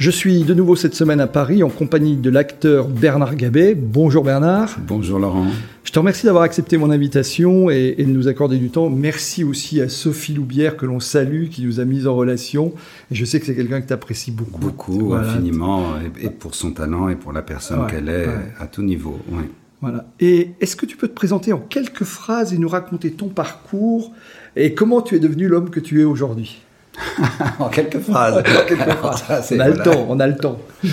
Je suis de nouveau cette semaine à Paris en compagnie de l'acteur Bernard Gabet. Bonjour Bernard. Bonjour Laurent. Je te remercie d'avoir accepté mon invitation et, de nous accorder du temps. Merci aussi à Sophie Loubière que l'on salue, qui nous a mis en relation. Et je sais que c'est quelqu'un que tu apprécies beaucoup. Beaucoup, infiniment, et, pour son talent et pour la personne qu'elle est à tout niveau. Voilà. Et est-ce que tu peux te présenter en quelques phrases et nous raconter ton parcours et comment tu es devenu l'homme que tu es aujourd'hui? en quelques phrases. on a le temps, on a le temps.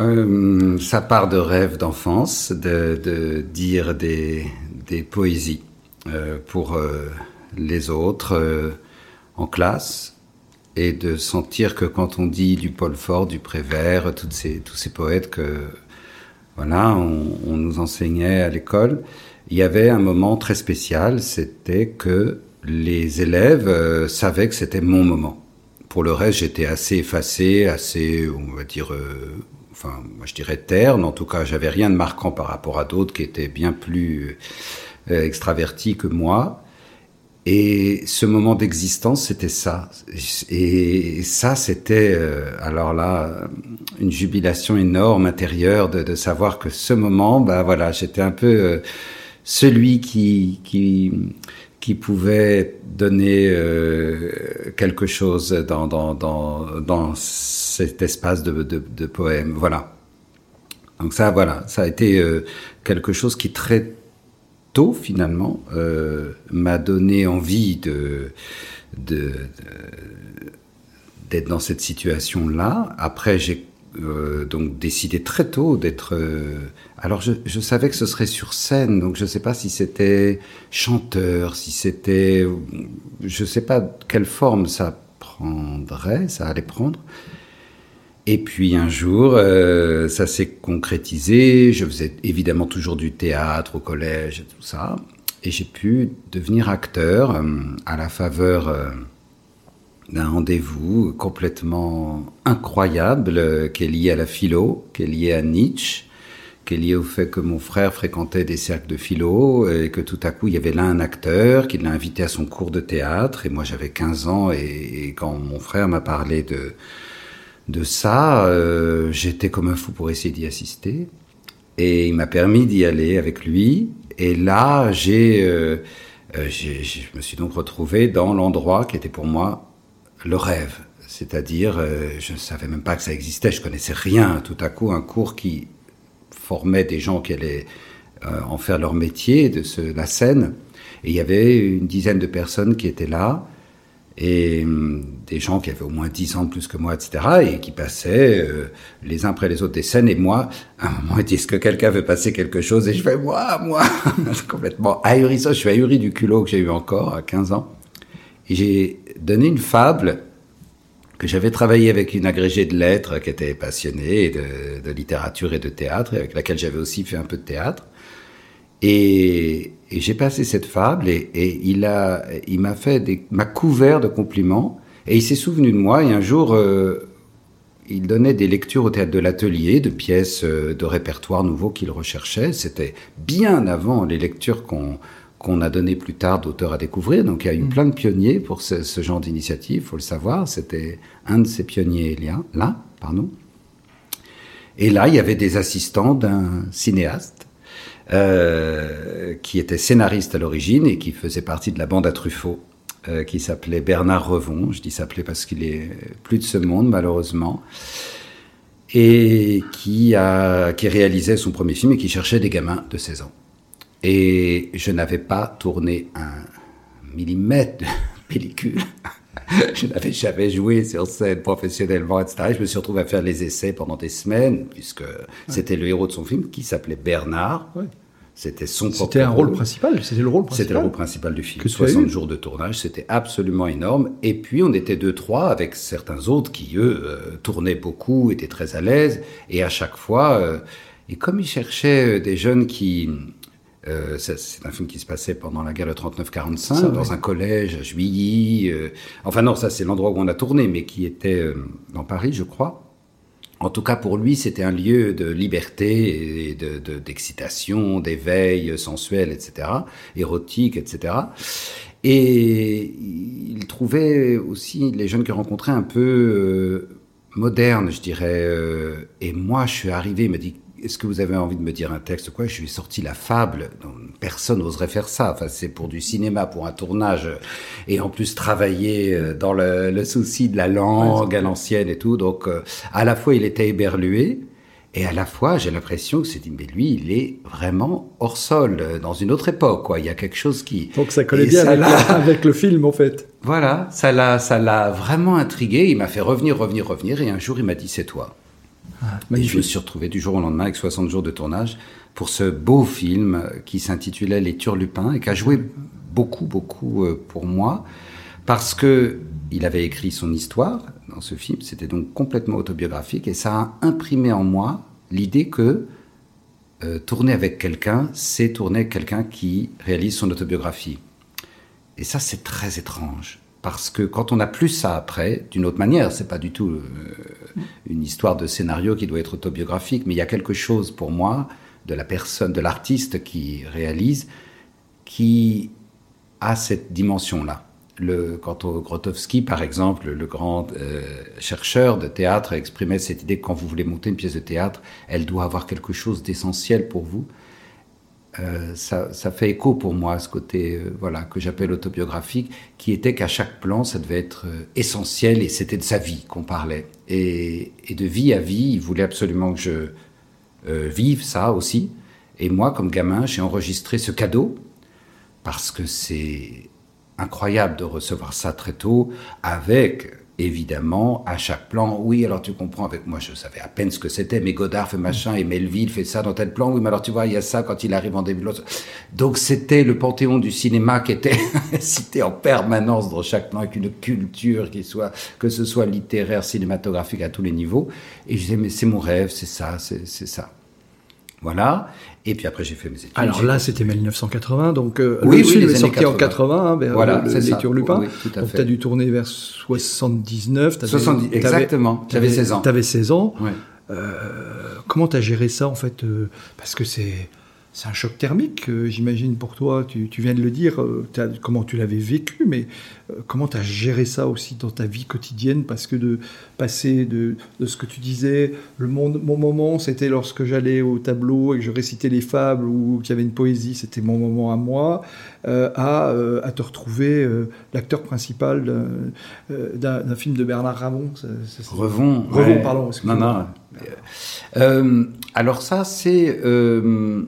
Euh, ça part de rêves d'enfance, de, dire des, poésies euh, pour euh, les autres en classe et de sentir que quand on dit du Paul Fort, du Prévert, toutes ces, tous ces poètes que voilà, on nous enseignait à l'école, il y avait un moment très spécial, c'était que les élèves euh, savaient que c'était mon moment. Pour le reste, j'étais assez effacé, assez, on va dire, euh, enfin, moi je dirais terne. En tout cas, j'avais rien de marquant par rapport à d'autres qui étaient bien plus euh, extravertis que moi. Et ce moment d'existence, c'était ça. Et ça, c'était, alors là, une jubilation énorme intérieure de, savoir que ce moment, bah voilà, j'étais un peu celui qui, qui qui pouvait donner euh, quelque chose dans, dans, dans, cet espace de, de, poème. Voilà. Donc ça, voilà, ça a été euh, quelque chose qui très tôt finalement euh, m'a donné envie de, de, d'être dans cette situation-là. Après, j'ai euh, donc décidé très tôt d'être. Euh, alors je, savais que ce serait sur scène, donc je ne sais pas si c'était chanteur, si c'était, je ne sais pas quelle forme ça prendrait, ça allait prendre. Et puis un jour, euh, ça s'est concrétisé. Je faisais évidemment toujours du théâtre au collège et tout ça, et j'ai pu devenir acteur à la faveur d'un rendez-vous complètement incroyable euh, qui est lié à la philo, qui est lié à Nietzsche, qui est lié au fait que mon frère fréquentait des cercles de philo et que tout à coup il y avait là un acteur qui l'a invité à son cours de théâtre. Et moi j'avais 15 ans et, quand mon frère m'a parlé de de ça, euh, j'étais comme un fou pour essayer d'y assister. Et il m'a permis d'y aller avec lui. Et là j'ai euh, je me suis donc retrouvé dans l'endroit qui était pour moi le rêve. C'est-à-dire, euh, je ne savais même pas que ça existait, je connaissais rien. Tout à coup, un cours qui formait des gens qui allaient euh, en faire leur métier, de la scène. Et il y avait une dizaine de personnes qui étaient là, et hum, des gens qui avaient au moins dix ans de plus que moi, etc., et qui passaient euh, les uns après les autres des scènes. Et moi, à un moment, ils disent que quelqu'un veut passer quelque chose, et je fais moi, moi, complètement ahurissant. Je suis ahuri du culot que j'ai eu encore à 15 ans. J'ai donné une fable que j'avais travaillé avec une agrégée de lettres qui était passionnée de, littérature et de théâtre, et avec laquelle j'avais aussi fait un peu de théâtre. Et, j'ai passé cette fable et, il a, m'a fait m'a couvert de compliments et il s'est souvenu de moi. Et un jour, euh, il donnait des lectures au théâtre de l'atelier de pièces euh, de répertoire nouveau qu'il recherchait. C'était bien avant les lectures qu'on qu'on a donné plus tard d'auteurs à découvrir. Donc il y a eu mm. plein de pionniers pour ce, genre d'initiative, faut le savoir. C'était un de ces pionniers là, là, pardon. Et là, il y avait des assistants d'un cinéaste euh, qui était scénariste à l'origine et qui faisait partie de la bande à Truffaut, euh, qui s'appelait Bernard Revon. Je dis s'appelait parce qu'il est plus de ce monde malheureusement et qui a qui réalisait son premier film et qui cherchait des gamins de 16 ans. Et je n'avais pas tourné un millimètre de pellicule. je n'avais jamais joué sur scène professionnellement, etc. je me suis retrouvé à faire les essais pendant des semaines, puisque c'était le héros de son film qui s'appelait Bernard. C'était son C'était un rôle principal, c'était le rôle principal. C'était le rôle principal du film. Que tu as 60 eu. jours de tournage, c'était absolument énorme. Et puis on était deux, trois avec certains autres qui, eux, euh, tournaient beaucoup, étaient très à l'aise. Et à chaque fois, euh, et comme ils cherchaient euh, des jeunes qui... euh, c'est un film qui se passait pendant la guerre de 39-45, Ça, dans un collège à Juilly. euh, enfin non, ça c'est l'endroit où on a tourné, mais qui était euh, dans Paris, je crois. En tout cas, pour lui, c'était un lieu de liberté et de- de- d'excitation, d'éveil sensuel, etc., érotique, etc. Et il trouvait aussi les jeunes qu'il rencontrait un peu modernes, je dirais. et moi, je suis arrivé, il m'a dit, est-ce que vous avez envie de me dire un texte quoi? Je lui ai sorti la fable. personne n'oserait faire ça. Enfin, c'est pour du cinéma, pour un tournage, et en plus travailler euh, dans le, le souci de la langue à l'ancienne et tout. Donc, euh, à la fois, il était éberlué. Et à la fois, j'ai l'impression que c'est dit, mais lui, il est vraiment hors sol, euh, dans une autre époque, quoi. Il y a quelque chose qui... Donc ça collait Et bien ça avec, l'a- avec le film en fait. Voilà, ça l'a, ça l'a vraiment intrigué. Il m'a fait revenir, revenir, revenir. Et un jour, il m'a dit, c'est toi. Et je me suis retrouvé du jour au lendemain avec 60 jours de tournage pour ce beau film qui s'intitulait Les Turlupins et qui a joué beaucoup, beaucoup euh, pour moi parce que il avait écrit son histoire dans ce film. C'était donc complètement autobiographique et ça a imprimé en moi l'idée que euh, tourner avec quelqu'un, c'est tourner avec quelqu'un qui réalise son autobiographie. Et ça, c'est très étrange. Parce que quand on n'a plus ça après, d'une autre manière, c'est pas du tout euh, une histoire de scénario qui doit être autobiographique, mais il y a quelque chose pour moi de la personne, de l'artiste qui réalise, qui a cette dimension-là. Le, quand au Grotowski, par exemple, le grand euh, chercheur de théâtre exprimait cette idée que quand vous voulez monter une pièce de théâtre, elle doit avoir quelque chose d'essentiel pour vous. Euh, ça, fait écho pour moi ce côté euh, voilà que j'appelle autobiographique, qui était qu'à chaque plan ça devait être euh, essentiel et c'était de sa vie qu'on parlait et, de vie à vie, il voulait absolument que je vive ça aussi. Et moi, comme gamin, j'ai enregistré ce cadeau parce que c'est incroyable de recevoir ça très tôt avec évidemment à chaque plan oui alors tu comprends avec moi je savais à peine ce que c'était mais Godard fait machin et Melville fait ça dans tel plan oui mais alors tu vois il y a ça quand il arrive en début de l'autre. Donc c'était le panthéon du cinéma qui était cité en permanence dans chaque plan avec une culture qui soit que ce soit littéraire cinématographique à tous les niveaux. Et je disais mais c'est mon rêve c'est ça c'est c'est ça voilà et puis après j'ai fait mes études Alors là, c'était 1980, donc euh, Oui, le oui, film est sorti en 80. 80, hein, vers Voilà, le- les. Turlupins. Oui, tout à donc tu as dû tourner vers 79. t'avais- 70, t'avais- exactement. J'avais 16 ans. Tu avais 16 ans. Ouais. Euh, comment tu as géré ça en fait euh, Parce que c'est c'est un choc thermique, euh, j'imagine pour toi. Tu, tu viens de le dire. euh, comment tu l'avais vécu, mais euh, comment tu as géré ça aussi dans ta vie quotidienne? Parce que de passer de, de ce que tu disais, le mon, mon moment, c'était lorsque j'allais au tableau et que je récitais les fables ou qu'il y avait une poésie, c'était mon moment à moi, à, à te retrouver l'acteur principal d'un film de Bernard Ramon. ça- ça- Revons. Revons, ouais. pardon, Non, excuse-moi. non. Alors ça, c'est... euh,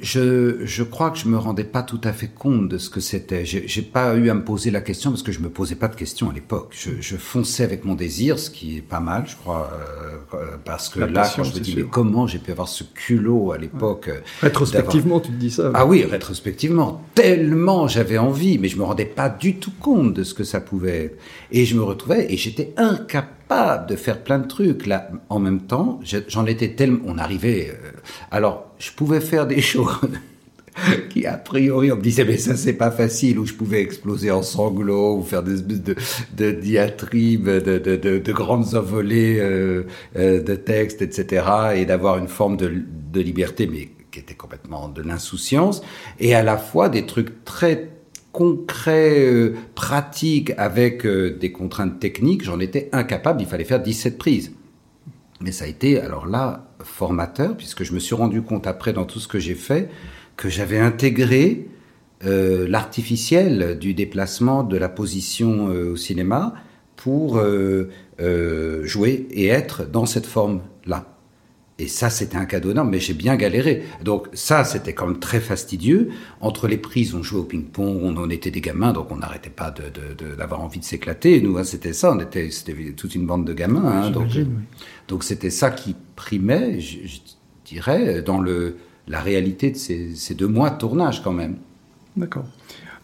je, je crois que je me rendais pas tout à fait compte de ce que c'était. J'ai j'ai pas eu à me poser la question parce que je me posais pas de questions à l'époque. Je, je fonçais avec mon désir, ce qui est pas mal, je crois, euh, parce que La là, passion, quand je me dis sûr. mais comment j'ai pu avoir ce culot à l'époque euh, Rétrospectivement, tu te dis ça. Ah oui, rétrospectivement, tellement j'avais envie, mais je me rendais pas du tout compte de ce que ça pouvait être. Et je me retrouvais, et j'étais incapable de faire plein de trucs. Là, en même temps, je- j'en étais tellement... On arrivait... euh, alors, je pouvais faire des choses qui, a priori, on me disait, mais ça, c'est pas facile, où je pouvais exploser en sanglots, ou faire des de, de diatribes, de, de, de, de grandes envolées euh, euh, de textes, etc., et d'avoir une forme de, de liberté, mais qui était complètement de l'insouciance, et à la fois des trucs très concrets, euh, pratiques, avec euh, des contraintes techniques, j'en étais incapable, il fallait faire 17 prises. Mais ça a été, alors là, formateur, puisque je me suis rendu compte après, dans tout ce que j'ai fait, que j'avais intégré euh, l'artificiel du déplacement de la position au cinéma pour jouer et être dans cette forme-là. Et ça, c'était un cadeau énorme, mais j'ai bien galéré. Donc ça, c'était quand même très fastidieux. Entre les prises, on jouait au ping-pong, on, on était des gamins, donc on n'arrêtait pas d'avoir envie de s'éclater. Nous, hein, c'était ça, on était, c'était toute une bande de gamins. hein, donc, oui. donc c'était ça qui primait. Je- je- dirais, dans le, la réalité de ces, ces deux mois de tournage quand même. D'accord.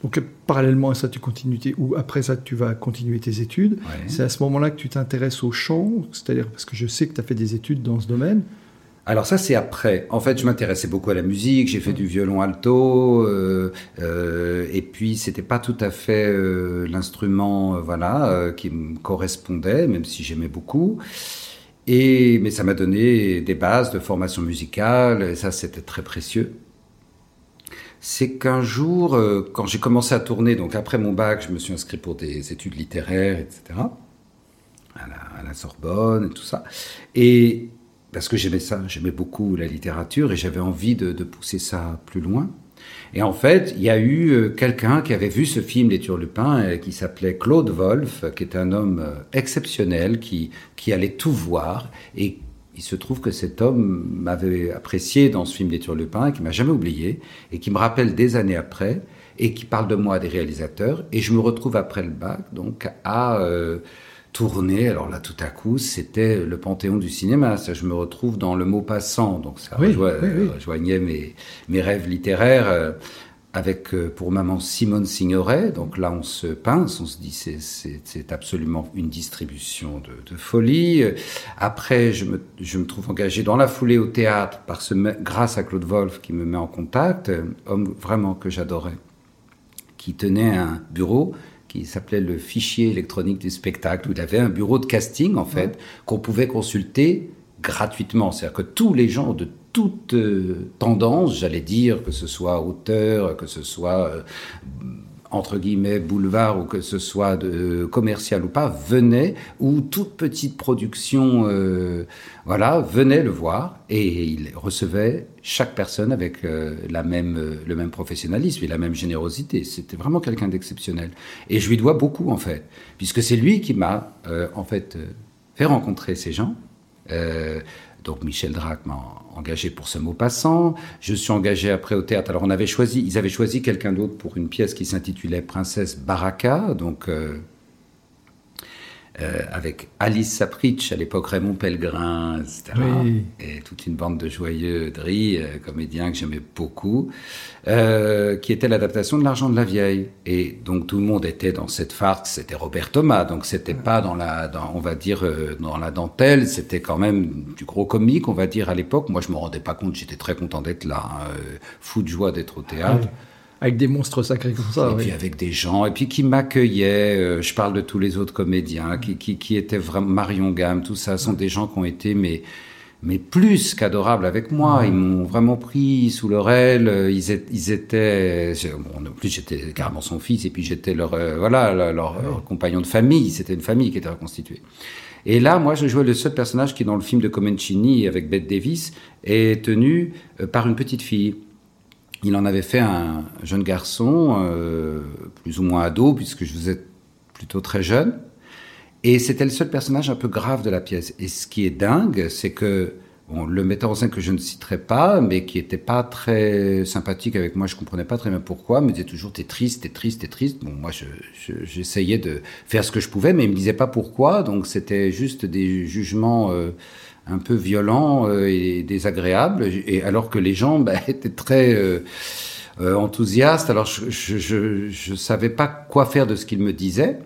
Donc parallèlement à ça, tu continues ou après ça, tu vas continuer tes études. C'est à ce moment-là que tu t'intéresses au chant, c'est-à-dire parce que je sais que tu as fait des études dans ce domaine. Alors ça c'est après. En fait, je m'intéressais beaucoup à la musique. J'ai fait du violon alto, euh, euh, et puis c'était pas tout à fait euh, l'instrument, voilà, qui me correspondait, même si j'aimais beaucoup. Et mais ça m'a donné des bases de formation musicale. Et ça c'était très précieux. C'est qu'un jour, quand j'ai commencé à tourner, donc après mon bac, je me suis inscrit pour des études littéraires, etc. À la, à la Sorbonne et tout ça. Et parce que j'aimais ça, j'aimais beaucoup la littérature et j'avais envie de, pousser ça plus loin. Et en fait, il y a eu euh, quelqu'un qui avait vu ce film Les Turlupins euh, qui s'appelait Claude Wolff, qui est un homme euh, exceptionnel qui, allait tout voir et il se trouve que cet homme m'avait apprécié dans ce film Les Turlupins, qui m'a jamais oublié et qui me rappelle des années après et qui parle de moi à des réalisateurs et je me retrouve après le bac donc à tourner. Alors là, tout à coup, c'était le panthéon du cinéma. Ça, je me retrouve dans le mot passant. Donc ça rejoignait mes, mes rêves littéraires euh, avec euh, pour maman Simone Signoret. Donc là, on se pince, on se dit c'est, c'est, absolument une distribution de, de, folie. Après, je me, je me trouve engagé dans la foulée au théâtre par ce, grâce à Claude Wolff qui me met en contact, homme vraiment que j'adorais, qui tenait un bureau qui s'appelait le fichier électronique du spectacle, où il avait un bureau de casting, en fait, qu'on pouvait consulter gratuitement. C'est-à-dire que tous les gens de toute euh, tendance, j'allais dire, que ce soit auteur, que ce soit euh, entre guillemets boulevard ou que ce soit de commercial ou pas venait ou toute petite production euh, voilà venait le voir et il recevait chaque personne avec euh, la même euh, le même professionnalisme et la même générosité. C'était vraiment quelqu'un d'exceptionnel. Et je lui dois beaucoup en fait puisque c'est lui qui m'a euh, en fait fait rencontrer ces gens donc Michel Drac m'a engagé pour ce mot passant. Je suis engagé après au théâtre. Alors on avait choisi, ils avaient choisi quelqu'un d'autre pour une pièce qui s'intitulait Princesse Baraka. Donc euh, euh, avec Alice Sapritch, à l'époque Raymond Pellegrin, etc. Et toute une bande de joyeux dris, euh, comédiens que j'aimais beaucoup, euh, qui était l'adaptation de L'argent de la vieille. Et donc tout le monde était dans cette farce, c'était Robert Thomas, donc c'était pas dans la, dans, on va dire, dans la dentelle, c'était quand même du gros comique, on va dire, à l'époque. Moi, je me rendais pas compte, j'étais très content d'être là, hein, fou de joie d'être au théâtre. Avec des monstres sacrés comme ça. Et puis avec des gens, et puis qui m'accueillaient. Euh, je parle de tous les autres comédiens, qui, qui, qui étaient vraiment Marion Gamme, tout ça, sont des gens qui ont été mais mais plus qu'adorables avec moi. Ils m'ont vraiment pris sous leur aile. Ils, étaient, ils étaient bon, en plus j'étais carrément son fils et puis j'étais leur euh, voilà leur, leur compagnon de famille. C'était une famille qui était reconstituée. Et là, moi, je jouais le seul personnage qui, dans le film de Comencini avec Bette Davis, est tenu euh, par une petite fille il en avait fait un jeune garçon, euh, plus ou moins ado, puisque je faisais plutôt très jeune. Et c'était le seul personnage un peu grave de la pièce. Et ce qui est dingue, c'est que le metteur en scène que je ne citerai pas, mais qui était pas très sympathique avec moi, je comprenais pas très bien pourquoi, me disait toujours t'es triste, t'es triste, t'es triste. Bon, moi, j'essayais je, de faire ce que je pouvais, mais il me disait pas pourquoi. Donc c'était juste des jugements. Euh, un peu violent euh, et désagréable, et alors que les gens bah, étaient très euh, euh, enthousiastes. Alors je, je, savais pas quoi faire de ce qu'il me disait.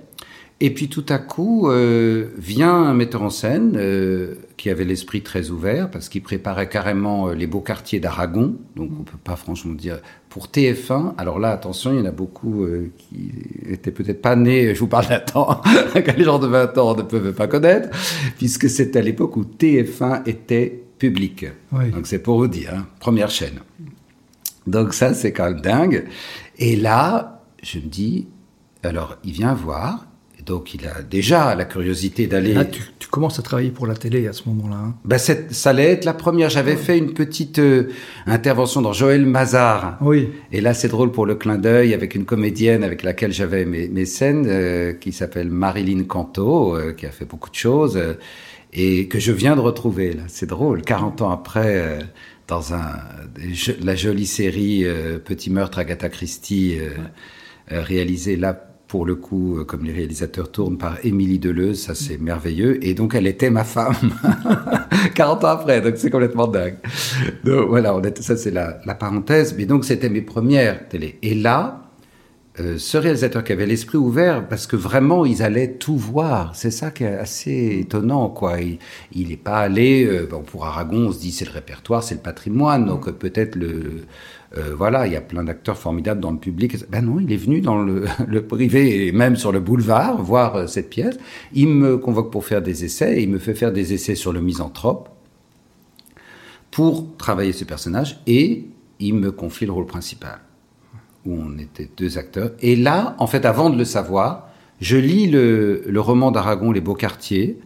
Et puis tout à coup euh, vient un metteur en scène euh, qui avait l'esprit très ouvert parce qu'il préparait carrément les beaux quartiers d'Aragon. Donc on peut pas franchement dire pour TF1. Alors là attention, il y en a beaucoup euh, qui étaient peut-être pas nés. Je vous parle d'un temps que les gens de 20 ans ne peuvent pas connaître puisque c'était à l'époque où TF1 était public. Oui. Donc c'est pour vous dire, hein, première chaîne. Donc ça c'est quand même dingue. Et là je me dis, alors il vient voir donc il a déjà la curiosité d'aller. Tu, tu, commences à travailler pour la télé à ce moment-là. Hein. Ben, ça allait être la première. J'avais ouais. fait une petite euh, intervention dans Joël Mazar. Oui. Et là, c'est drôle pour le clin d'œil avec une comédienne avec laquelle j'avais mes, mes, scènes, euh, qui s'appelle Marilyn Canto, euh, qui a fait beaucoup de choses et que je viens de retrouver. Là, c'est drôle. 40 ans après, dans un la jolie série Petit meurtre Agatha Christie, ouais. réalisée là pour le coup, comme les réalisateurs tournent, par Émilie Deleuze, ça c'est merveilleux. Et donc elle était ma femme 40 ans après, donc c'est complètement dingue. Donc voilà, on ça c'est la, la, parenthèse. Mais donc c'était mes premières télé. Et là, euh, ce réalisateur qui avait l'esprit ouvert, parce que vraiment, ils allaient tout voir. C'est ça qui est assez étonnant, quoi. Il n'est pas allé, euh, bon, pour Aragon, on se dit c'est le répertoire, c'est le patrimoine, donc peut-être le, euh, voilà, il y a plein d'acteurs formidables dans le public. Ben non, il est venu dans le, privé et même sur le boulevard voir cette pièce. Il me convoque pour faire des essais, et il me fait faire des essais sur le misanthrope pour travailler ce personnage, et il me confie le rôle principal où on était deux acteurs. Et là, en fait, avant de le savoir, je lis le, roman d'Aragon, Les Beaux Quartiers,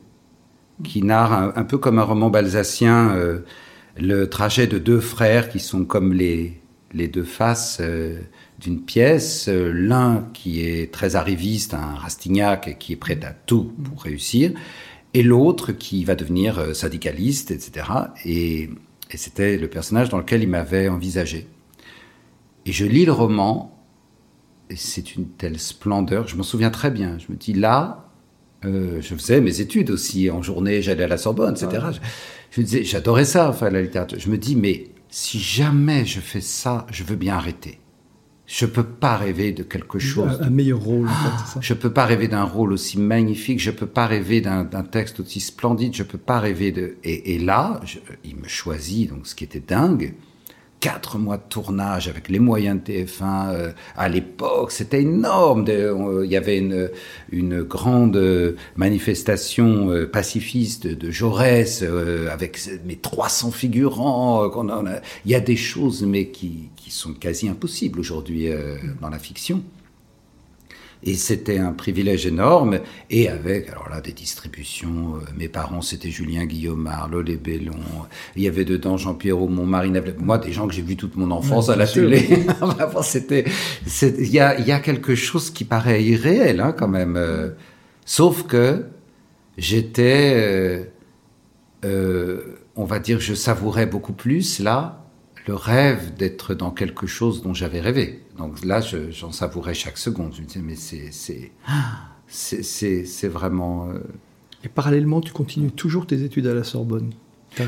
qui narre un, peu comme un roman balsacien euh, le trajet de deux frères qui sont comme les, les deux faces euh, d'une pièce. Euh, l'un qui est très arriviste, un Rastignac, et qui est prêt à tout pour réussir, et l'autre qui va devenir syndicaliste, etc. Et, et c'était le personnage dans lequel il m'avait envisagé. Et je lis le roman, et c'est une telle splendeur, je m'en souviens très bien. Je me dis là, euh, je faisais mes études aussi en journée, j'allais à la Sorbonne, etc. Je, disais, j'adorais ça, enfin la littérature. Je me dis, mais si jamais je fais ça, je veux bien arrêter. Je peux pas rêver de quelque chose. Un, meilleur rôle, en fait, ça. Je peux pas rêver d'un rôle aussi magnifique. Je peux pas rêver d'un texte aussi splendide. Je peux pas rêver de. Et, et là, il me choisit, donc ce qui était dingue quatre mois de tournage avec les moyens de TF1 euh, à l'époque, c'était énorme. Euh, il y avait une, grande euh, manifestation pacifiste de Jaurès avec mes 300 figurants. il y a des choses mais qui sont quasi impossibles aujourd'hui dans la fiction. Et c'était un privilège énorme. Et avec, alors là, des distributions. Euh, mes parents, c'était Julien Guillaumard, Lolé Bellon. Il y avait dedans Jean-Pierre Aumont, Marine Moi, des gens que j'ai vus toute mon enfance à la télé. c'était, il y a, y a quelque chose qui paraît irréel, hein, quand même. Euh. sauf que j'étais, euh, euh, on va dire, je savourais beaucoup plus là le rêve d'être dans quelque chose dont j'avais rêvé. Donc là, j'en savourais chaque seconde. Je me disais, mais c'est, vraiment. Euh, Et parallèlement, tu continues toujours tes études à la Sorbonne?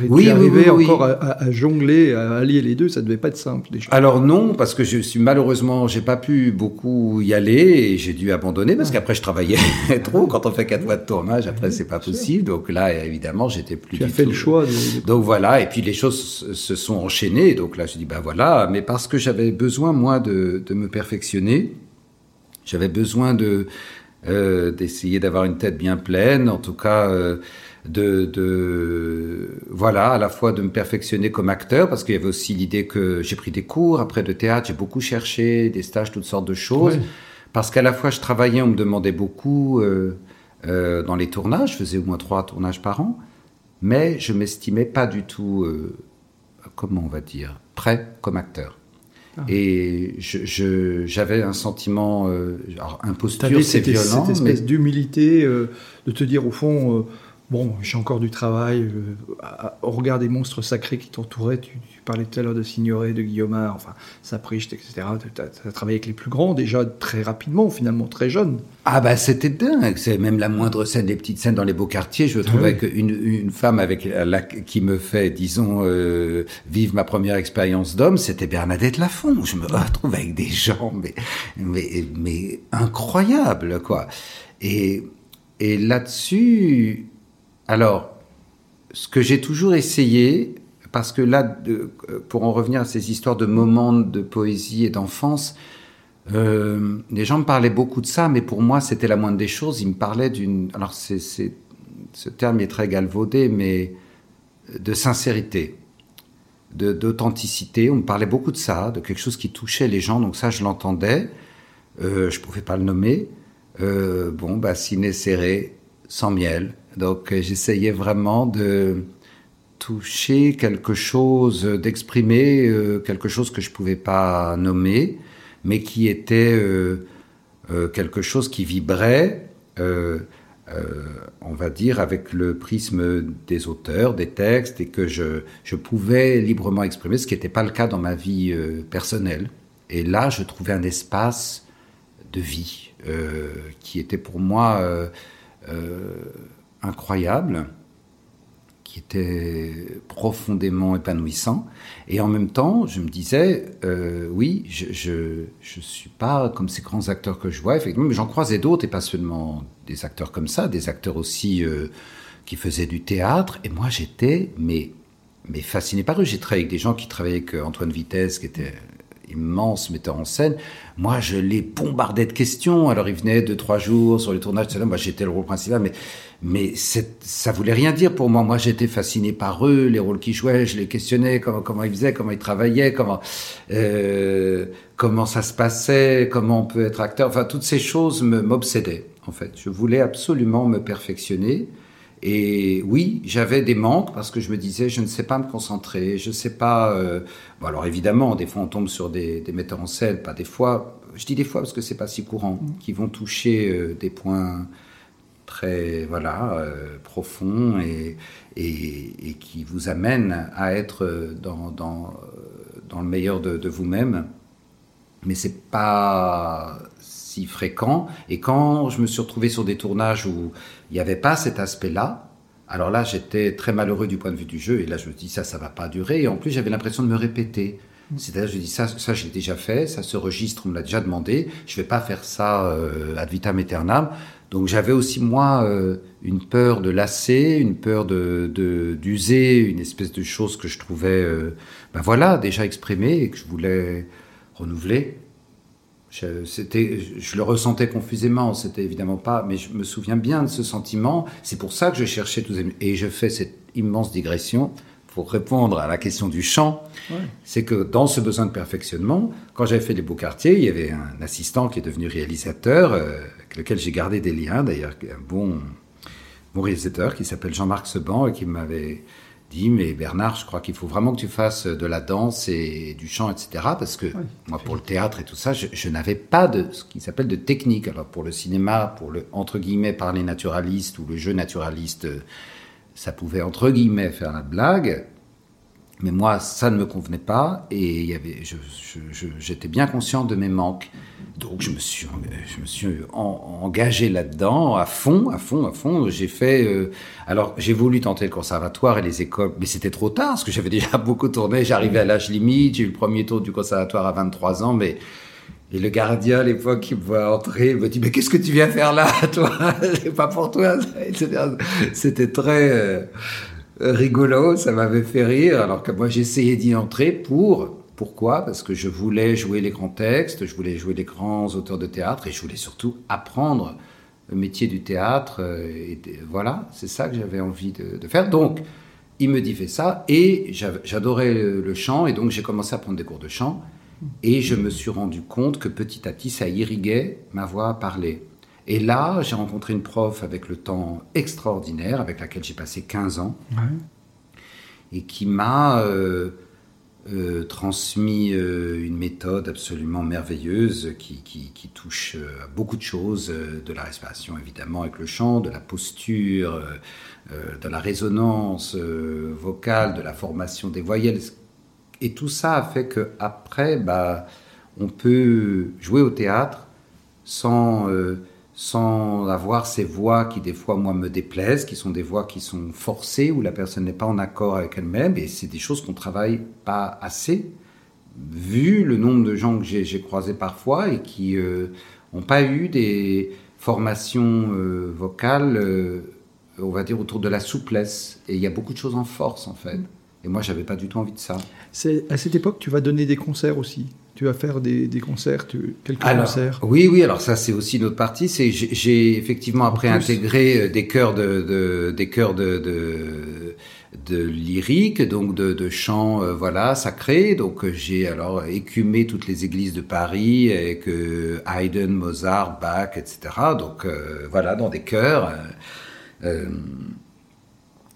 Oui, arrivé encore à, jongler, à allier les deux, ça devait pas être simple déjà. Alors non, parce que je suis malheureusement, j'ai pas pu beaucoup y aller et j'ai dû abandonner parce qu'après je travaillais trop. Quand on fait quatre mois de tournage, après c'est pas possible. Donc là, évidemment, j'étais plus. Tu as fait le choix. Donc voilà, et puis les choses se sont enchaînées. Donc là, je dis bah voilà, mais parce que j'avais besoin moi de, de me perfectionner, j'avais besoin de euh, d'essayer d'avoir une tête bien pleine, en tout cas. Euh, de, de, voilà, à la fois de me perfectionner comme acteur, parce qu'il y avait aussi l'idée que j'ai pris des cours après de théâtre, j'ai beaucoup cherché, des stages, toutes sortes de choses, parce qu'à la fois je travaillais, on me demandait beaucoup euh, euh, dans les tournages, je faisais au moins trois tournages par an, mais je m'estimais pas du tout, euh, comment on va dire, prêt comme acteur. Ah. Et j'avais un sentiment, alors imposture, c'est violent. Cette espèce d'humilité, de te dire au fond, bon, j'ai encore du travail. Euh, au regard des monstres sacrés qui t'entouraient, tu, parlais tout à l'heure de Signoret, de Guillaumard, enfin, Sapricht, etc. Tu as, travaillé avec les plus grands déjà très rapidement, finalement, très jeune. Ah bah c'était dingue, c'est même la moindre scène, les petites scènes dans les beaux quartiers, je trouvais ah qu'une une femme avec la, qui me fait, disons, euh, vivre ma première expérience d'homme, c'était Bernadette Lafont. Je me retrouve avec des gens, mais, mais, mais incroyables, quoi. Et, et là-dessus, alors, ce que j'ai toujours essayé, parce que là, pour en revenir à ces histoires de moments de poésie et d'enfance, euh, les gens me parlaient beaucoup de ça, mais pour moi, c'était la moindre des choses. Ils me parlaient d'une. Alors, ce terme est très galvaudé, mais de sincérité, d'authenticité. On me parlait beaucoup de ça, de quelque chose qui touchait les gens, donc ça, je l'entendais. Euh, je ne pouvais pas le nommer. Euh, bon, bah, ciné serré, sans miel, donc euh, j'essayais vraiment de toucher quelque chose, d'exprimer euh, quelque chose que je pouvais pas nommer, mais qui était euh, quelque chose qui vibrait, on va dire, avec le prisme des auteurs, des textes, et que je, je pouvais librement exprimer, ce qui n'était pas le cas dans ma vie personnelle. Et là, je trouvais un espace de vie, qui était pour moi incroyable qui était profondément épanouissant. Et en même temps, je me disais, euh, oui, je je suis pas comme ces grands acteurs que je vois, effectivement, j'en croisais d'autres, et pas seulement des acteurs comme ça, des acteurs aussi euh, qui faisaient du théâtre. Et moi, j'étais, mais, mais fasciné par eux. J'ai travaillé avec des gens qui travaillaient avec euh, Antoine Vitesse, qui était immense metteur en scène. Moi, je les bombardais de questions. Alors, ils venaient deux, trois jours sur les tournages, etc. Moi, j'étais le rôle principal, mais, mais ça voulait rien dire pour moi. Moi, j'étais fasciné par eux, les rôles qu'ils jouaient. Je les questionnais, comment, comment ils faisaient, comment ils travaillaient, comment, euh, comment ça se passait, comment on peut être acteur. Enfin, toutes ces choses m'obsédaient, en fait. Je voulais absolument me perfectionner. Et oui, j'avais des manques parce que je me disais, je ne sais pas me concentrer, je ne sais pas. Euh... Bon, alors évidemment, des fois on tombe sur des, des, metteurs en scène, pas des fois. Je dis des fois parce que c'est pas si courant, mm. qui vont toucher euh, des points très voilà euh, profonds et, et, et, qui vous amènent à être dans, dans, dans le meilleur de, de vous-même. Mais c'est pas si fréquent. Et quand je me suis retrouvé sur des tournages où il n'y avait pas cet aspect-là, alors là, j'étais très malheureux du point de vue du jeu. Et là, je me dis, ça, ça va pas durer. Et en plus, j'avais l'impression de me répéter. C'est-à-dire, je dis, ça, ça, je l'ai déjà fait, ça, ce registre, on me l'a déjà demandé. Je vais pas faire ça euh, ad vitam aeternam. Donc, j'avais aussi, moi, euh, une peur de lasser, une peur de d'user, une espèce de chose que je trouvais, euh, ben voilà, déjà exprimée et que je voulais renouveler. Je, je le ressentais confusément, c'était évidemment pas, mais je me souviens bien de ce sentiment. C'est pour ça que je cherchais tous et je fais cette immense digression pour répondre à la question du chant. Ouais. C'est que dans ce besoin de perfectionnement, quand j'avais fait les beaux quartiers, il y avait un assistant qui est devenu réalisateur, euh, avec lequel j'ai gardé des liens, d'ailleurs, un bon, bon réalisateur qui s'appelle Jean-Marc Seban et qui m'avait dit mais Bernard, je crois qu'il faut vraiment que tu fasses de la danse et du chant, etc. Parce que oui, moi, pour le théâtre et tout ça, je, je n'avais pas de ce qui s'appelle de technique. Alors pour le cinéma, pour le entre guillemets parler naturaliste ou le jeu naturaliste, ça pouvait entre guillemets faire la blague. Mais moi, ça ne me convenait pas et il j'étais bien conscient de mes manques. Donc je me suis, je engagé là-dedans à fond, à fond, à fond. J'ai fait, euh, alors j'ai voulu tenter le conservatoire et les écoles, mais c'était trop tard parce que j'avais déjà beaucoup tourné. J'arrivais à l'âge limite, j'ai eu le premier tour du conservatoire à 23 ans, mais le gardien à l'époque qui me voit entrer me dit mais qu'est-ce que tu viens faire là, toi? C'est pas pour toi. C'était très euh, rigolo, ça m'avait fait rire, alors que moi j'essayais d'y entrer pour pourquoi? Parce que je voulais jouer les grands textes, je voulais jouer les grands auteurs de théâtre et je voulais surtout apprendre le métier du théâtre. Euh, et voilà, c'est ça que j'avais envie de, de, faire. Donc, il me dit fais ça et j'adorais le chant et donc j'ai commencé à prendre des cours de chant et je me suis rendu compte que petit à petit ça irriguait ma voix à parler. Et là, j'ai rencontré une prof avec le temps extraordinaire, avec laquelle j'ai passé 15 ans, ouais. et qui m'a euh, euh, transmis euh, une méthode absolument merveilleuse qui, qui, qui touche à beaucoup de choses, de la respiration évidemment avec le chant, de la posture, de la résonance vocale, de la formation des voyelles. Et tout ça a fait que après, bah, on peut jouer au théâtre sans sans avoir ces voix qui des fois moi me déplaisent, qui sont des voix qui sont forcées où la personne n'est pas en accord avec elle-même et c'est des choses qu'on travaille pas assez vu le nombre de gens que j'ai croisés parfois et qui n'ont euh, pas eu des formations euh, vocales, euh, on va dire autour de la souplesse et il y a beaucoup de choses en force en fait. Et moi, j'avais pas du tout envie de ça. C'est à cette époque, tu vas donner des concerts aussi? Tu vas faire des, des concerts, tu, quelques alors, concerts? Oui, oui, alors ça c'est aussi notre partie. C'est j'ai effectivement après intégré des chœurs de, de, des chœurs de, de, de lyrique, donc de, de chants euh, voilà sacrés. Donc j'ai alors écumé toutes les églises de Paris avec euh, Haydn, Mozart, Bach, etc. Donc euh, voilà dans des chœurs.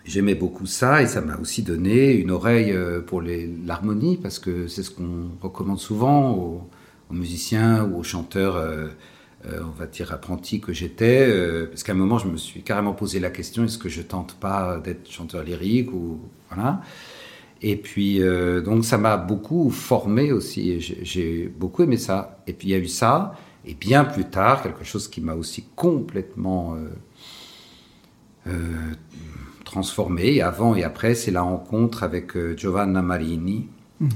J'aimais beaucoup ça et ça m'a aussi donné une oreille euh, pour l'harmonie parce que c'est ce qu'on recommande souvent aux, musiciens ou aux chanteurs, euh, euh, on va dire apprentis que j'étais. Parce qu'à un moment, je me suis carrément posé la question est-ce que je tente pas d'être chanteur lyrique ou voilà. Et puis donc ça m'a beaucoup formé aussi. J'ai beaucoup aimé ça. Et puis il y a eu ça. Et bien plus tard, quelque chose qui m'a aussi complètement euh, transformé, avant et après, c'est la rencontre avec Giovanna Marini, mm.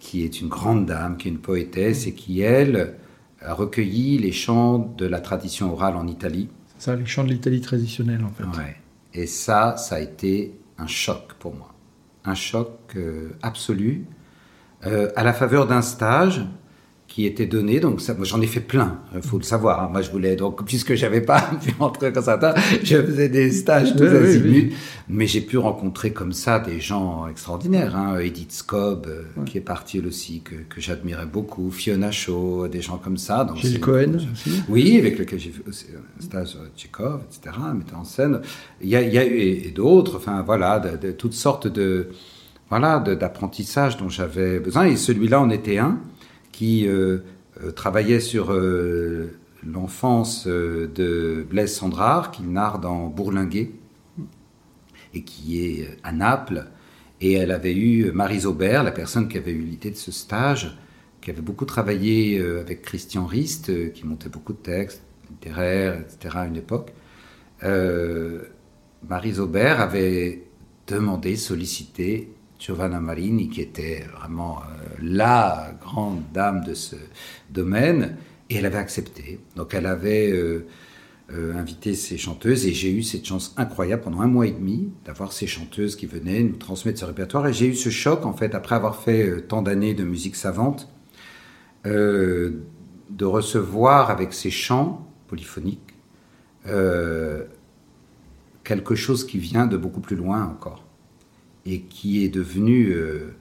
qui est une grande dame, qui est une poétesse et qui, elle, a recueilli les chants de la tradition orale en Italie. C'est ça, les chants de l'Italie traditionnelle, en fait. Ouais. Et ça, ça a été un choc pour moi. Un choc absolu euh, à la faveur d'un stage qui était donné. Donc, j'en ai fait plein, il faut le savoir. Hein. Moi, je voulais, donc, puisque j'avais pas pu entrer comme ça, je faisais des stages tous azimuts. Mais j'ai pu rencontrer comme ça des gens extraordinaires. Hein. Edith Scobb, euh, qui est partie aussi, que, que j'admirais beaucoup. Fiona Shaw, des gens comme ça. Donc, Gilles Cohen aussi. Oui, avec lequel j'ai fait un stage Tchekhov, etc., metteur en scène. Il y a, il y a eu, et, d'autres, enfin, voilà, de, toutes sortes de, voilà, d'apprentissage dont j'avais besoin. Et celui-là en était un qui euh, euh, travaillait sur euh, l'enfance de Blaise Sandrard, qu'il narre dans Bourlinguet, et qui est à Naples. Et elle avait eu Marie Aubert, la personne qui avait eu l'idée de ce stage, qui avait beaucoup travaillé avec Christian Rist, qui montait beaucoup de textes littéraires, etc. à une époque. Marie Aubert avait demandé, sollicité Giovanna Marini, qui était vraiment euh, la grande dame de ce domaine, et elle avait accepté. Donc elle avait euh, euh, invité ces chanteuses, et j'ai eu cette chance incroyable pendant un mois et demi d'avoir ces chanteuses qui venaient nous transmettre ce répertoire. Et j'ai eu ce choc, en fait, après avoir fait tant d'années de musique savante, de recevoir avec ces chants polyphoniques quelque chose qui vient de beaucoup plus loin encore et qui est devenu euh,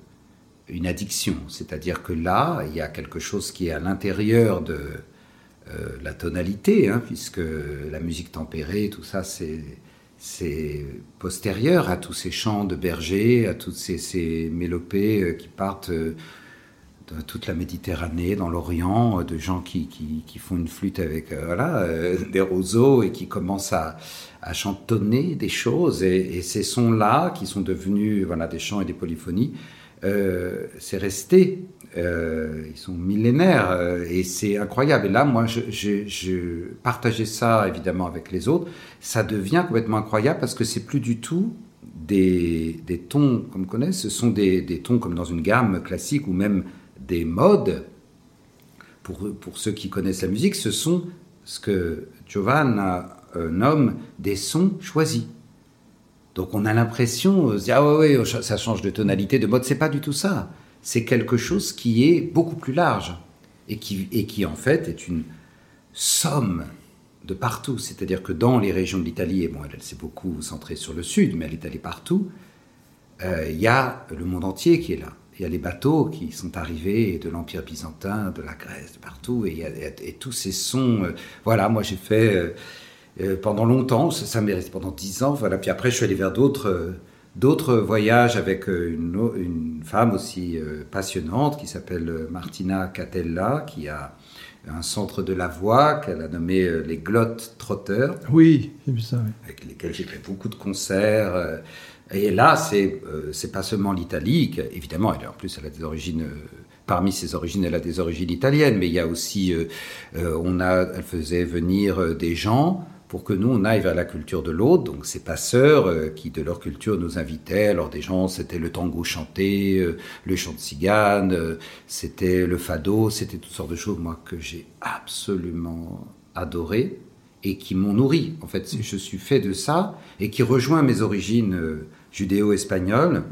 une addiction. C'est-à-dire que là, il y a quelque chose qui est à l'intérieur de euh, la tonalité, hein, puisque la musique tempérée, tout ça, c'est postérieur à tous ces chants de berger, à toutes ces, ces mélopées euh, qui partent de toute la Méditerranée, dans l'Orient, de gens qui, qui, qui, font une flûte avec voilà, des roseaux et qui commencent à, à chantonner des choses. Et, ces sons-là, qui sont devenus voilà, des chants et des polyphonies, euh, c'est resté. Euh, ils sont millénaires euh, et c'est incroyable. Et là, moi, je, je, je, partageais ça évidemment avec les autres. Ça devient complètement incroyable parce que c'est plus du tout des, des tons comme on connaît, ce sont des, des, tons comme dans une gamme classique ou même des modes. Pour, pour ceux qui connaissent la musique, ce sont ce que Giovanna nomme des sons choisis. Donc on a l'impression, ah ouais, ouais, ça change de tonalité, de mode. C'est pas du tout ça. C'est quelque chose qui est beaucoup plus large et qui, et qui en fait est une somme de partout. C'est-à-dire que dans les régions de l'Italie, et bon, elle, s'est beaucoup centrée sur le sud, mais elle est allée partout, euh, il y a le monde entier qui est là. Il y a les bateaux qui sont arrivés de l'Empire byzantin, de la Grèce, de partout, et, et tous ces sons. voilà, moi j'ai fait euh, pendant longtemps, ça, ça m'est resté pendant dix ans. Voilà. Puis après, je suis allé vers d'autres euh, d'autres voyages avec euh, une, une femme aussi passionnante qui s'appelle Martina Catella, qui a un centre de la voix qu'elle a nommé les Glottes Trotteurs. Oui, j'ai vu ça. Oui. Avec lesquels j'ai fait beaucoup de concerts. Et là, c'est c'est pas seulement l'Italie, évidemment, elle, en plus, elle a des origines parmi ses origines, elle a des origines italiennes, mais il y a aussi, on a, elle faisait venir des gens pour que nous, on aille vers la culture de l'autre. Donc, ces passeurs euh, qui, de leur culture, nous invitaient. Alors, des gens, c'était le tango chanté, euh, le chant de cigane, euh, c'était le fado, c'était toutes sortes de choses, moi, que j'ai absolument adoré et qui m'ont nourri. En fait, je suis fait de ça et qui rejoint mes origines judéo-espagnoles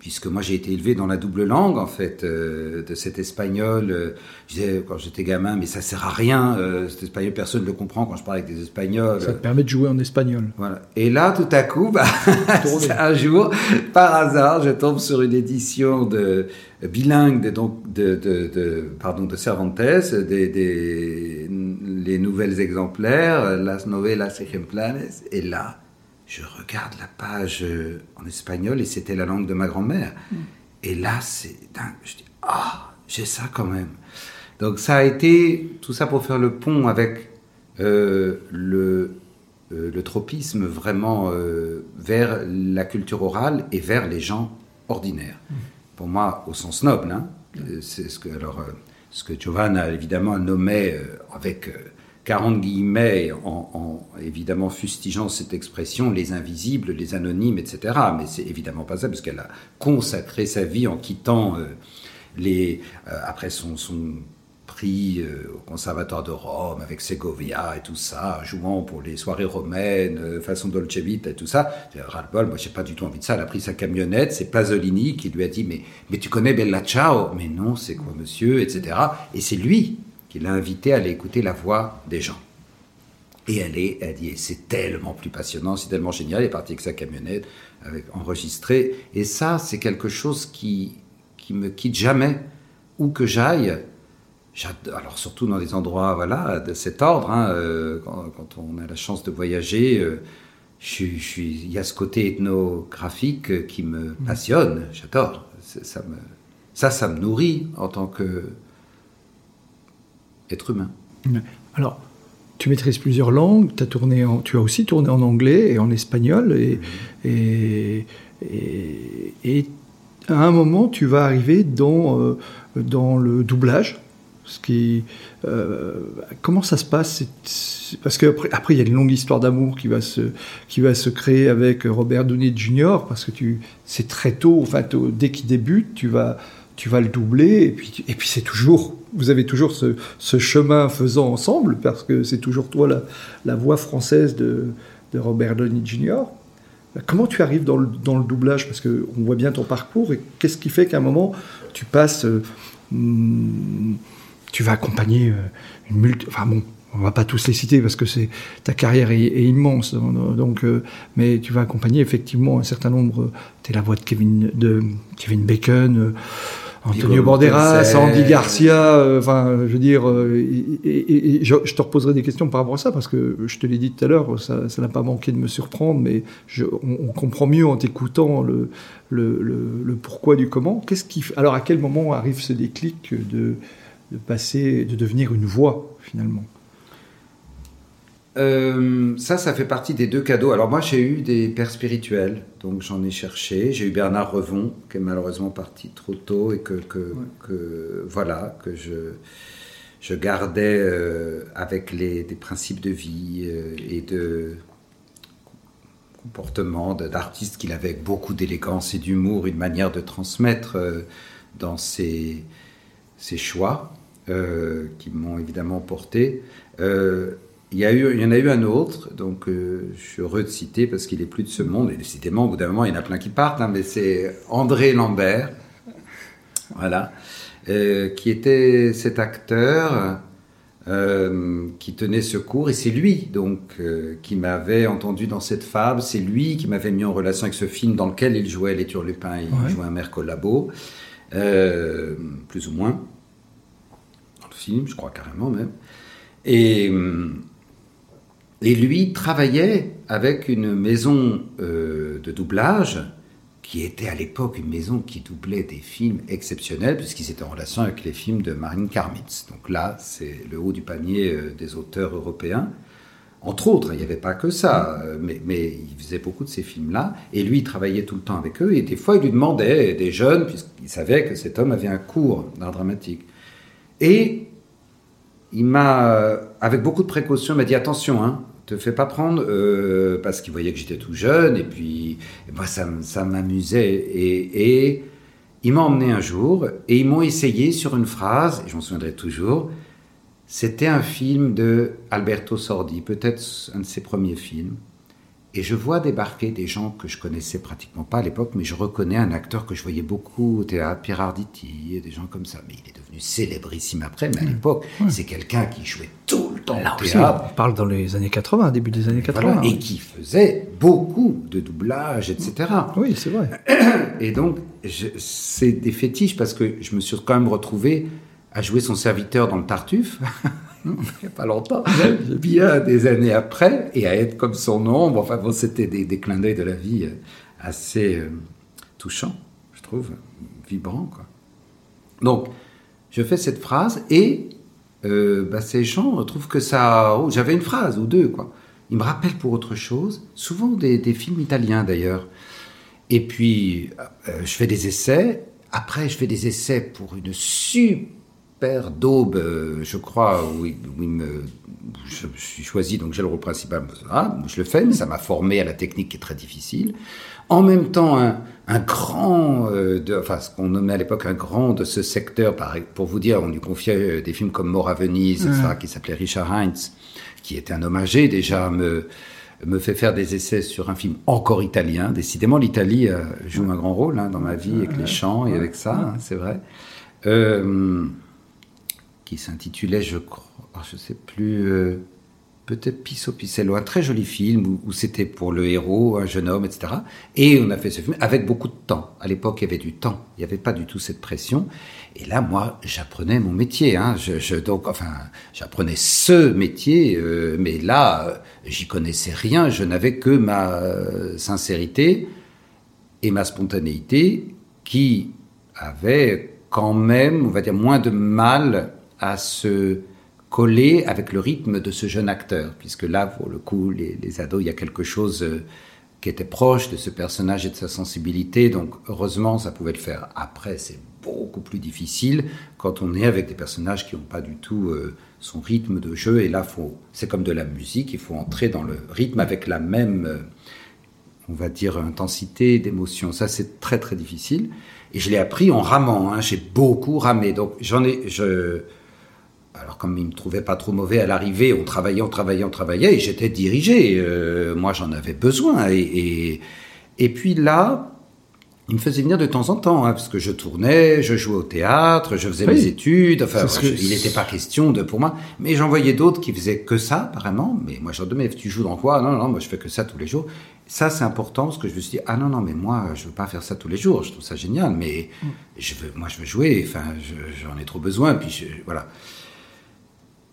puisque moi j'ai été élevé dans la double langue en fait euh, de cet espagnol. Euh, je disais quand j'étais gamin, mais ça sert à rien. Euh, cet espagnol, personne ne le comprend quand je parle avec des espagnols. Ça te permet de jouer en espagnol. Voilà. Et là, tout à coup, bah, un jour, par hasard, je tombe sur une édition de bilingue de, donc, de, de, de pardon de Cervantes, des, des les nouvelles exemplaires, las novelas ejemplares, et là je regarde la page euh, en espagnol et c'était la langue de ma grand-mère. Mm. Et là, c'est dingue. Je dis, ah, j'ai ça quand même. Donc ça a été tout ça pour faire le pont avec euh, le, euh, le tropisme vraiment vers la culture orale et vers les gens ordinaires. Mm. Pour moi, au sens noble, hein, c'est ce que alors ce que Giovanna évidemment nommait avec 40 guillemets, en, évidemment fustigeant cette expression, les invisibles, les anonymes, etc. Mais c'est évidemment pas ça, parce qu'elle a consacré sa vie en quittant les, après son, son prix au Conservatoire de Rome avec Segovia et tout ça, jouant pour les soirées romaines, façon Dolce Vita et tout ça. Ras-le-bol, moi j'ai pas du tout envie de ça. Elle a pris sa camionnette, c'est Pasolini qui lui a dit mais, mais tu connais Bella Ciao? Mais non, c'est quoi monsieur, etc. Et c'est lui qui l'a invité à aller écouter la voix des gens. Et elle est, elle dit, c'est tellement plus passionnant, c'est tellement génial. Elle est partie avec sa camionnette, avec enregistré. Et ça, c'est quelque chose qui, qui me quitte jamais. Où que j'aille, alors surtout dans des endroits voilà de cet ordre, hein, euh, quand, on a la chance de voyager, euh, je, il y a ce côté ethnographique qui me mmh. passionne, j'adore. Ça, me, ça, ça me nourrit en tant que être humain. Alors, tu maîtrises plusieurs langues, as tourné en, tu as aussi tourné en anglais et en espagnol, et, mmh. et, et, à un moment, tu vas arriver dans, euh, dans le doublage. Ce qui, euh, comment ça se passe? Parce qu'après, après, il y a une longue histoire d'amour qui va se qui va se créer avec Robert Downey Jr. Parce que tu, c'est très tôt, enfin, dès qu'il débute, tu vas tu vas le doubler et puis et puis c'est toujours vous avez toujours ce, chemin faisant ensemble parce que c'est toujours toi la, voix française de, de, Robert Downey Jr. Comment tu arrives dans le, dans le doublage? Parce qu'on voit bien ton parcours et qu'est-ce qui fait qu'à un moment tu passes. Euh, hmm, tu vas accompagner euh, une multi. Enfin bon, on va pas tous les citer parce que c'est ta carrière est, immense. Donc, euh, mais tu vas accompagner effectivement un certain nombre. Tu es la voix de Kevin, de Kevin Bacon. Euh, Antonio Banderas, Andy Garcia, enfin, je veux dire, et, je, te reposerai des questions par rapport à ça parce que je te l'ai dit tout à l'heure, ça n'a pas manqué de me surprendre, mais je, on, comprend mieux en t'écoutant le le, le, le, pourquoi du comment. Qu'est-ce qui, alors à quel moment arrive ce déclic de de passer, de devenir une voix finalement? Euh, ça, ça fait partie des deux cadeaux. Alors moi, j'ai eu des pères spirituels, donc j'en ai cherché. J'ai eu Bernard Revon, qui est malheureusement parti trop tôt et que, que, voilà, que je, je gardais euh, avec les, des principes de vie euh, et de comportement d'artiste qu'il avait avec beaucoup d'élégance et d'humour, une manière de transmettre dans ses, ses choix. Qui m'ont évidemment porté. Euh, il y, a eu, il y en a eu un autre, donc euh, je suis heureux de citer parce qu'il est plus de ce monde, et décidément, au bout d'un moment, il y en a plein qui partent, hein, mais c'est André Lambert, voilà, qui était cet acteur qui tenait ce cours, et c'est lui donc qui m'avait entendu dans cette fable, c'est lui qui m'avait mis en relation avec ce film dans lequel il jouait les Turlupins, il jouait un maire collabo, plus ou moins film, je crois carrément même. Et, euh, et lui travaillait avec une maison euh, de doublage qui était à l'époque une maison qui doublait des films exceptionnels, puisqu'ils étaient en relation avec les films de Marine Karmitz. Donc là, c'est le haut du panier euh, des auteurs européens. Entre autres, il n'y avait pas que ça, mais, mais il faisait beaucoup de ces films-là, et lui, il travaillait tout le temps avec eux, et des fois, il lui demandait, des jeunes, puisqu'il savait que cet homme avait un cours d'art dramatique. Et il m'a, euh, avec beaucoup de précautions, m'a dit attention, hein, te fais pas prendre, euh, parce qu'il voyait que j'étais tout jeune, et puis moi, ça, ça m'amusait. Et, et, il m'a emmené un jour, et ils m'ont essayé sur une phrase, et j'en souviendrai toujours, c'était un film de Alberto Sordi, peut-être un de ses premiers films. Et je vois débarquer des gens que je connaissais pratiquement pas à l'époque, mais je reconnais un acteur que je voyais beaucoup au théâtre, Pierre Arditi, et des gens comme ça. Mais il est devenu célébrissime après, mais à l'époque, c'est quelqu'un qui jouait tout le temps au théâtre. on parle dans les années 80, début des années 80. et qui faisait beaucoup de doublage, etc. Oui, c'est vrai. Et donc, c'est des fétiches parce que je me suis quand même retrouvé à jouer son serviteur dans le Tartuffe. il n'y a pas longtemps, bien des années après, et à être comme son ombre. Enfin bon, c'était des, des, clins d'œil de la vie euh, assez euh, touchants, je trouve, vibrants. Quoi. Donc, je fais cette phrase et euh, bah, ces gens trouvent que ça. Oh, J'avais une phrase ou deux, quoi. Ils me rappellent pour autre chose, souvent des, films italiens d'ailleurs. Et puis, je fais des essais. Après, je fais des essais pour une super père d'Aube, euh, je crois, où, il- où il me, je, je suis choisi, donc j'ai le rôle principal. Ah, je le fais, mais ça m'a formé à la technique qui est très difficile. En même temps, un, un grand, euh, de, enfin ce qu'on nommait à l'époque un grand de ce secteur, pour vous dire, on lui confiait euh, des films comme Mort à Venise, etc., qui s'appelait Richard Heinz, qui était un homme âgé déjà, me, me fait faire des essais sur un film encore italien. Décidément, l'Italie euh, joue un grand rôle hein, dans ma vie, avec les chants et avec ça, hein, c'est vrai. Euh, qui s'intitulait, je crois, ah, je sais plus, euh, peut-être Pisso Picello, un très joli film où, c'était pour le héros, un jeune homme, etc. Et on a fait ce film avec beaucoup de temps. À l'époque, il y avait du temps, il n'y avait pas du tout cette pression. Et là, moi, j'apprenais mon métier. Hein. Je, donc, enfin, j'apprenais ce métier, euh, mais là, euh, j'y connaissais rien. Je n'avais que ma sincérité et ma spontanéité qui avait quand même, on va dire, moins de mal à se coller avec le rythme de ce jeune acteur, puisque là, pour le coup, les, ados, il y a quelque chose euh, qui était proche de ce personnage et de sa sensibilité, donc heureusement, ça pouvait le faire. Après, c'est beaucoup plus difficile quand on est avec des personnages qui n'ont pas du tout euh, son rythme de jeu, et là, faut, c'est comme de la musique, il faut entrer dans le rythme avec la même... euh, on va dire, intensité d'émotion. Ça, c'est très, très difficile. Et je l'ai appris en ramant. hein. J'ai beaucoup ramé. Donc, j'en ai. Je... Alors, comme il me trouvait pas trop mauvais à l'arrivée, on travaillait, on travaillait, on travaillait, et j'étais dirigé. Euh, moi, j'en avais besoin. Et, et, et puis là, il me faisait venir de temps en temps, hein, parce que je tournais, je jouais au théâtre, je faisais Oui. mes études. Enfin, que- je- il n'était pas question de pour moi. Mais j'en voyais d'autres qui faisaient que ça, apparemment. Mais moi, je leur disais, mais tu joues dans quoi? Non, non, non, moi, je fais que ça tous les jours. Ça, c'est important, parce que je me suis dit, ah non, non, mais moi, je veux pas faire ça tous les jours. Je trouve ça génial, mais je veux, moi, je veux jouer. Enfin, je- j'en ai trop besoin. Puis, je- voilà.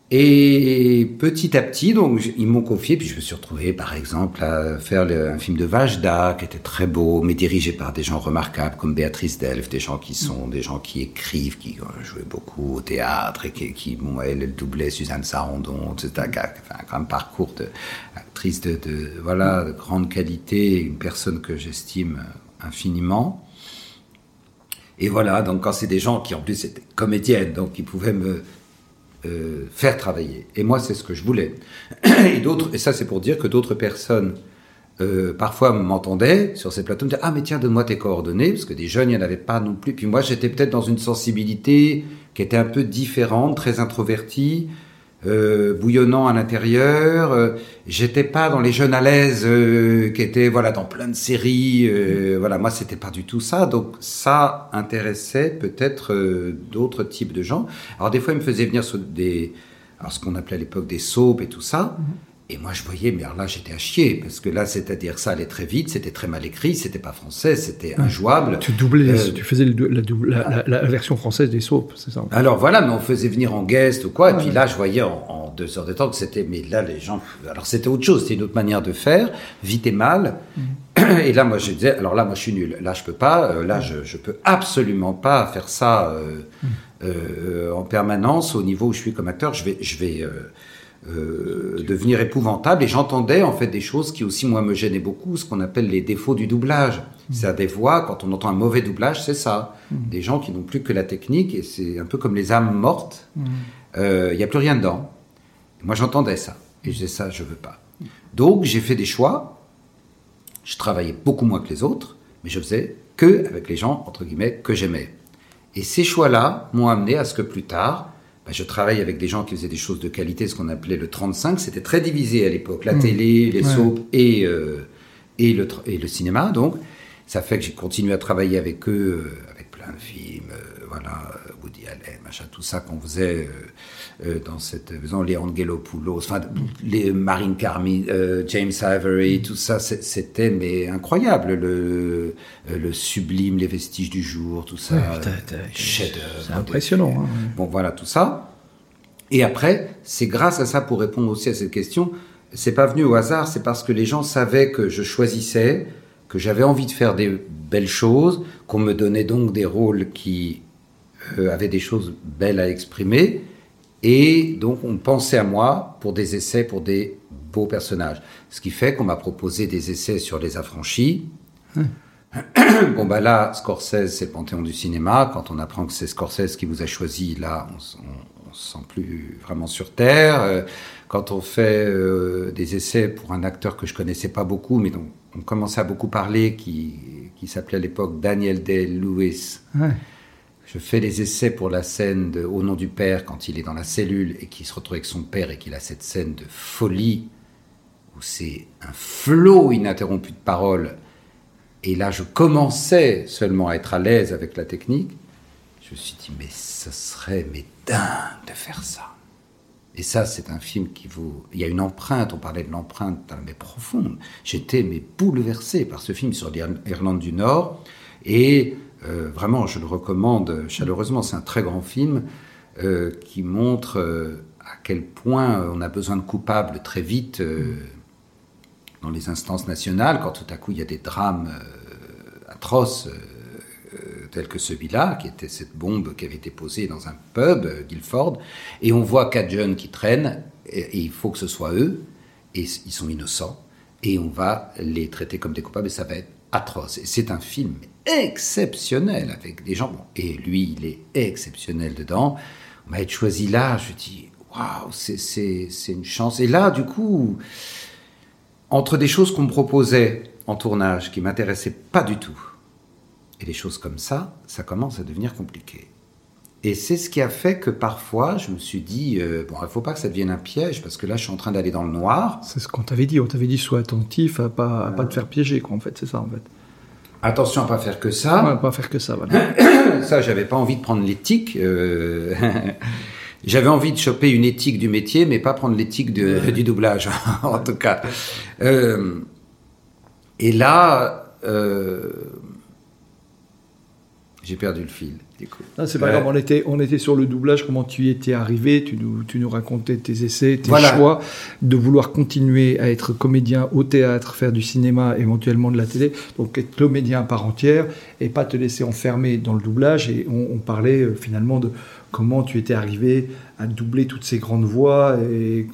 Et petit à petit, donc, ils m'ont confié, puis je me suis retrouvé, par exemple, à faire un film de Vajda, qui était très beau, mais dirigé par des gens remarquables, comme Béatrice Delphes, des gens qui sont, des gens qui écrivent, qui ont joué beaucoup au théâtre, et qui, qui bon, elle, elle doublait Suzanne Sarandon, etc., qui a un parcours d'actrice de, de, voilà, de grande qualité, une personne que j'estime infiniment. Et voilà, donc quand c'est des gens qui en plus étaient comédiennes, donc qui pouvaient me euh, faire travailler. Et moi, c'est ce que je voulais. Et d'autres, et ça, c'est pour dire que d'autres personnes euh, parfois m'entendaient sur ces plateaux, me disaient ah mais tiens donne-moi tes coordonnées parce que des jeunes il n'y en avait pas non plus. Puis moi, j'étais peut-être dans une sensibilité qui était un peu différente, très introvertie. Euh, bouillonnant à l'intérieur, euh, j'étais pas dans les jeunes à l'aise euh, qui étaient voilà dans plein de séries, euh, voilà moi c'était pas du tout ça, donc ça intéressait peut-être euh, d'autres types de gens. Alors des fois ils me faisaient venir sur des, alors ce qu'on appelait à l'époque des soaps et tout ça, et moi je voyais mais alors là j'étais à chier parce que là c'est-à-dire ça allait très vite, c'était très mal écrit, c'était pas français, c'était injouable. Tu doublais, Euh, tu faisais le la, double- la, la- la version française des soaps, c'est ça? Alors voilà, mais on faisait venir en guest ou quoi, et puis là, je voyais en, en deux heures de temps que c'était, mais là, les gens, alors c'était autre chose, c'était une autre manière de faire, vite et mal. Et là, moi, je disais, alors là, moi, je suis nul. Là, je peux pas. euh, là, je, je peux absolument pas faire ça euh, euh, en permanence au niveau où je suis comme acteur. Je vais, je vais euh, euh, devenir épouvantable. Et j'entendais en fait des choses qui aussi moi me gênaient beaucoup, ce qu'on appelle les défauts du doublage. C'est-à-dire des voix, quand on entend un mauvais doublage, c'est ça. Des gens qui n'ont plus que la technique et c'est un peu comme les âmes mortes. Euh, Il n'y a plus rien dedans. Moi j'entendais ça et je disais ça, je veux pas. Donc j'ai fait des choix. Je travaillais beaucoup moins que les autres, mais je faisais que avec les gens entre guillemets que j'aimais. Et ces choix-là m'ont amené à ce que plus tard, bah, je travaille avec des gens qui faisaient des choses de qualité, ce qu'on appelait le 35. C'était très divisé à l'époque, la télé, les Ouais. soaps et, euh, et, le, et le cinéma. Donc, ça fait que j'ai continué à travailler avec eux, euh, avec plein de films, euh, voilà, Woody Allen, machin, tout ça qu'on faisait euh, euh, dans cette faisant les Angelopoulos, enfin les Marine Carmi, euh, James Ivory, tout ça, c'était mais incroyable, le, euh, le sublime, les vestiges du jour, tout ça, Ouais, euh. C'est impressionnant. hein. Bon, voilà tout ça. Et après, c'est grâce à ça pour répondre aussi à cette question. C'est pas venu au hasard, c'est parce que les gens savaient que je choisissais, que j'avais envie de faire des belles choses, qu'on me donnait donc des rôles qui euh, avaient des choses belles à exprimer. Et donc, on pensait à moi pour des essais, pour des beaux personnages. Ce qui fait qu'on m'a proposé des essais sur les affranchis, bon, bah là, Scorsese, c'est le panthéon du cinéma. Quand on apprend que c'est Scorsese qui vous a choisi, là, on, on, se sent plus vraiment sur Terre. Euh, quand on fait euh, des essais pour un acteur que je connaissais pas beaucoup, mais dont on commençait à beaucoup parler, qui, qui s'appelait à l'époque Daniel Day-Lewis. Je fais des essais pour la scène de Au nom du père, quand il est dans la cellule et qu'il se retrouve avec son père et qu'il a cette scène de folie où c'est un flot ininterrompu de paroles et là, je commençais seulement à être à l'aise avec la technique. Je me suis dit, mais ce serait mais de faire ça. Et ça, c'est un film qui vous... Il y a une empreinte, on parlait de l'empreinte mais profonde. J'étais mais bouleversé par ce film sur l'Irlande du Nord. Et euh, vraiment, je le recommande chaleureusement. C'est un très grand film euh, qui montre euh, à quel point on a besoin de coupables très vite dans les instances nationales, quand tout à coup il y a des drames atroces tels que celui-là, qui était cette bombe qui avait été posée dans un pub, Guilford, et on voit quatre jeunes qui traînent, et, il faut que ce soit eux, et ils sont innocents, et on va les traiter comme des coupables, et ça va être atroce. Et c'est un film exceptionnel, avec des gens, et lui, il est exceptionnel dedans. On m'a été choisi là, je dis, waouh, c'est une chance. Et là, du coup, entre des choses qu'on me proposait en tournage qui m'intéressaient pas du tout et des choses comme ça, ça commence à devenir compliqué. Et c'est ce qui a fait que parfois, je me suis dit, euh, bon, il faut pas que ça devienne un piège, parce que là, je suis en train d'aller dans le noir. C'est ce qu'on t'avait dit. On t'avait dit, sois attentif à pas, pas te faire piéger, quoi, en fait. C'est ça, en fait. Attention à pas faire que ça. Ouais, pas faire que ça, voilà. ça, j'avais pas envie de prendre l'éthique. Euh... J'avais envie de choper une éthique du métier, mais pas prendre l'éthique du doublage, en tout cas. Euh, et là, euh, j'ai perdu le fil. C'est pas grave, on était, on était sur le doublage, comment tu y étais arrivé, tu nous, tu nous racontais tes essais, tes choix de vouloir continuer à être comédien au théâtre, faire du cinéma, éventuellement de la télé, donc être comédien à part entière et pas te laisser enfermer dans le doublage. Et on parlait euh, finalement de comment tu étais arrivé à doubler toutes ces grandes voix et,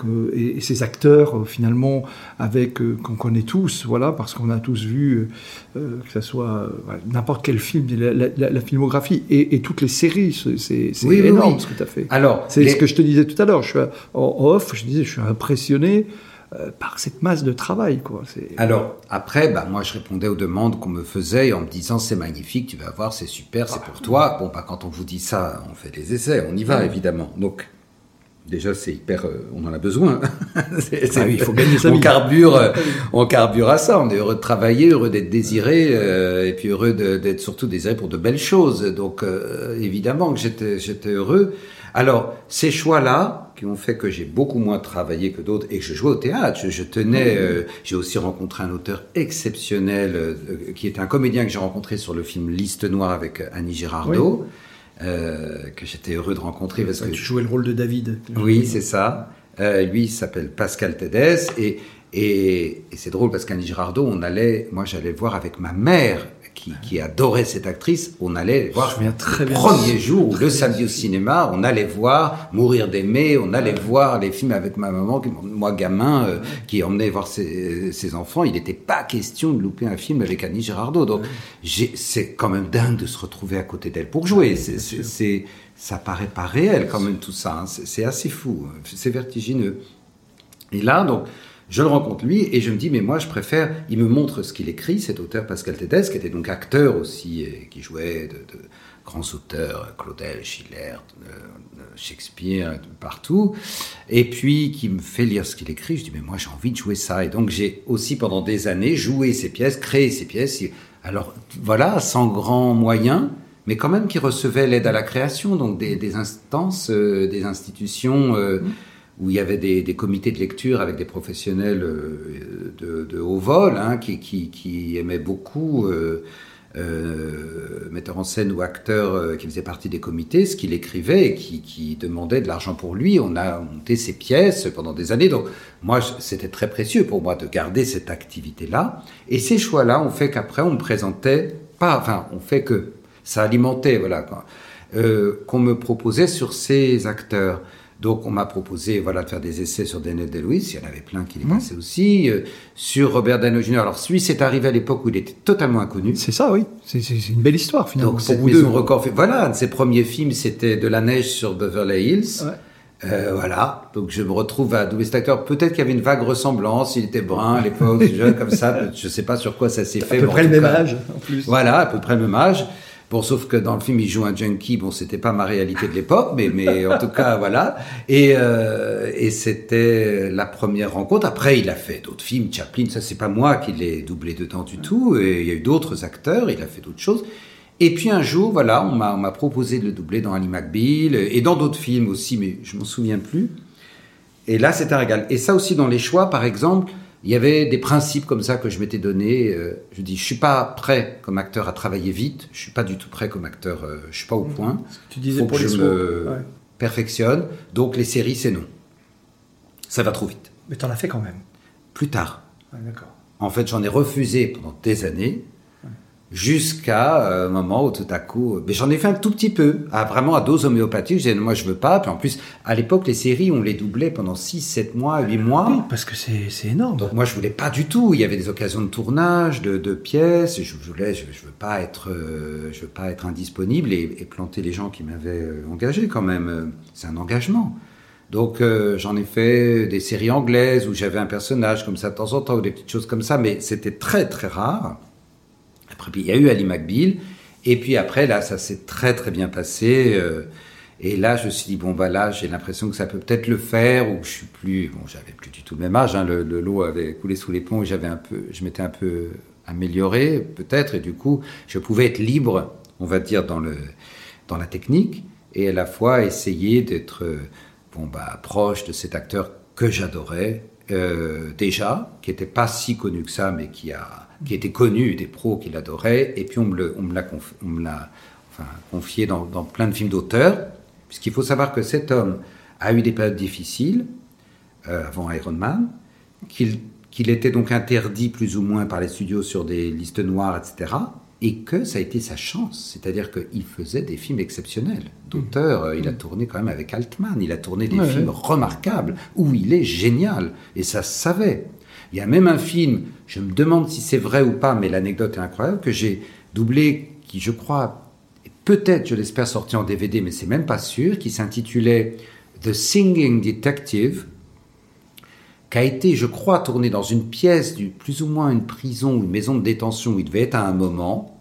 ces acteurs euh, finalement avec euh, qu'on connaît tous, voilà, parce qu'on a tous vu euh, que ce soit n'importe quel film, la, filmographie et, toutes les séries, c'est énorme ce que tu as fait. Alors, c'est ce que je te disais tout à l'heure. Je suis en off, je disais, je suis impressionné euh, par cette masse de travail. Quoi. Alors, après, bah, moi, je répondais aux demandes qu'on me faisait en me disant c'est magnifique, tu vas voir, c'est super, c'est pour toi. Bon, bah, quand on vous dit ça, on fait des essais, on y va, évidemment. Donc, déjà, c'est hyper. Euh, on en a besoin. c'est, ah il faut gagner sa on Carbure, euh, on carbure à ça. On est heureux de travailler, heureux d'être désiré, et puis heureux d'être surtout désiré pour de belles choses. Donc, évidemment que j'étais heureux. Alors, ces choix-là, qui ont fait que j'ai beaucoup moins travaillé que d'autres et que je jouais au théâtre, je, tenais, euh, j'ai aussi rencontré un auteur exceptionnel, euh, qui est un comédien que j'ai rencontré sur le film Liste Noire avec Annie Girardot, euh, que j'étais heureux de rencontrer. Parce que, tu jouais le rôle de David. Oui, c'est ça. lui, il s'appelle Pascal Tedès et, et, et c'est drôle parce qu'Annie Girardot, on allait, moi j'allais le voir avec ma mère qui, adorait cette actrice, on allait voir très le premier jour, le samedi au cinéma, on allait voir Mourir d'aimer, on allait voir les films avec ma maman, moi gamin, euh, qui emmenait voir ses, enfants. Il n'était pas question de louper un film avec Annie Girardot. Donc c'est quand même dingue de se retrouver à côté d'elle pour jouer. C'est ça paraît pas réel quand même tout ça. Hein. C'est assez fou, c'est vertigineux. Et là, donc, je le rencontre lui et je me dis, mais moi je préfère, il me montre ce qu'il écrit, cet auteur Pascal Tédès, qui était donc acteur aussi, et qui jouait de, grands auteurs, Claudel, Schiller, euh, Shakespeare, partout, et puis qui me fait lire ce qu'il écrit, je dis, mais moi j'ai envie de jouer ça. Et donc j'ai aussi pendant des années joué ces pièces, créé ces pièces, alors voilà, sans grands moyens, mais quand même qui recevaient l'aide à la création, donc des, instances, euh, des institutions. Euh, mmh où il y avait des, comités de lecture avec des professionnels euh, de, haut vol hein, qui, qui, aimaient beaucoup euh, euh, metteurs en scène ou acteurs euh, qui faisaient partie des comités, ce qu'il écrivait et qui, qui demandait de l'argent pour lui. On a monté ces pièces pendant des années. Donc moi, c'était très précieux pour moi de garder cette activité-là. Et ces choix-là ont fait qu'après, on me présentait pas, enfin, on fait que ça alimentait, voilà, qu'on me proposait sur ces acteurs. Donc on m'a proposé voilà de faire des essais sur Daniel Day-Lewis, il y en avait plein qui les passaient aussi, euh, sur Robert Downey Jr. Alors celui c'est arrivé à l'époque où il était totalement inconnu. C'est ça, oui. C'est une belle histoire finalement. Donc cette maison record, voilà, un de ses premiers films c'était De la neige sur Beverly Hills. Euh, voilà, donc je me retrouve à doubler cet acteur. Peut-être qu'il y avait une vague ressemblance, il était brun à l'époque, jeune comme ça. Je sais pas sur quoi ça s'est fait. À peu près le même âge, en plus. Voilà, à peu près le même âge. Bon, sauf que dans le film, il joue un junkie. Bon, c'était pas ma réalité de l'époque, mais, mais en tout cas, voilà. Et, euh, et c'était la première rencontre. Après, il a fait d'autres films. Chaplin, ça, c'est pas moi qui l'ai doublé dedans du tout. Et il y a eu d'autres acteurs. Il a fait d'autres choses. Et puis un jour, voilà, on m'a proposé de le doubler dans Ali McBeal et dans d'autres films aussi, mais je m'en souviens plus. Et là, c'est un régal. Et ça aussi dans les choix, par exemple, il y avait des principes comme ça que je m'étais donné. Euh, je dis, je suis pas prêt comme acteur à travailler vite. Je suis pas du tout prêt comme acteur. Euh, je suis pas au mmh. point. Tu disais Faut que je me perfectionne. Donc les séries, c'est non. Ça va trop vite. Mais tu en as fait quand même. Plus tard. D'accord. En fait, j'en ai refusé pendant des années jusqu'à un moment où tout à coup, mais j'en ai fait un tout petit peu, à, vraiment à dose homéopathique. Je disais, moi je veux pas. Puis en plus, à l'époque, les séries, on les doublait pendant 6, 7 mois, 8 mois. Oui, parce que c'est énorme. Donc moi je voulais pas du tout. Il y avait des occasions de tournage, de, de pièces. Je, voulais, je, veux pas être, euh, je veux pas être indisponible et, et planter les gens qui m'avaient euh, engagé quand même. C'est un engagement. Donc euh, j'en ai fait des séries anglaises où j'avais un personnage comme ça de temps en temps ou des petites choses comme ça, mais c'était très très rare. Après, il y a eu Ali McBeal. Et puis après, là, ça s'est très très bien passé. Euh, et là, je me suis dit, bon, bah là, j'ai l'impression que ça peut peut-être le faire, ou je suis plus, bon, j'avais plus du tout le même âge, hein, le, l'eau avait coulé sous les ponts, et j'avais un peu, je m'étais un peu amélioré, peut-être, et du coup, je pouvais être libre, on va dire, dans le, dans la technique, et à la fois essayer d'être, bon, bah, proche de cet acteur que j'adorais, euh, déjà, qui n'était pas si connu que ça, mais qui a, qui était connu, des pros qui l'adoraient, et puis on me, l'a confié dans, plein de films d'auteurs, puisqu'il faut savoir que cet homme a eu des périodes difficiles euh, avant Iron Man, qu'il était donc interdit plus ou moins par les studios sur des listes noires, etc., et que ça a été sa chance, c'est-à-dire qu'il faisait des films exceptionnels. D'auteur, euh, il a tourné quand même avec Altman, il a tourné des films remarquables, où il est génial, et ça se savait. Il y a même un film, je me demande si c'est vrai ou pas, mais l'anecdote est incroyable, que j'ai doublé, qui je crois, peut-être, je l'espère, sorti en DVD, mais c'est même pas sûr, qui s'intitulait The Singing Detective, qui a été, je crois, tourné dans une pièce, du, plus ou moins une prison ou une maison de détention où il devait être à un moment,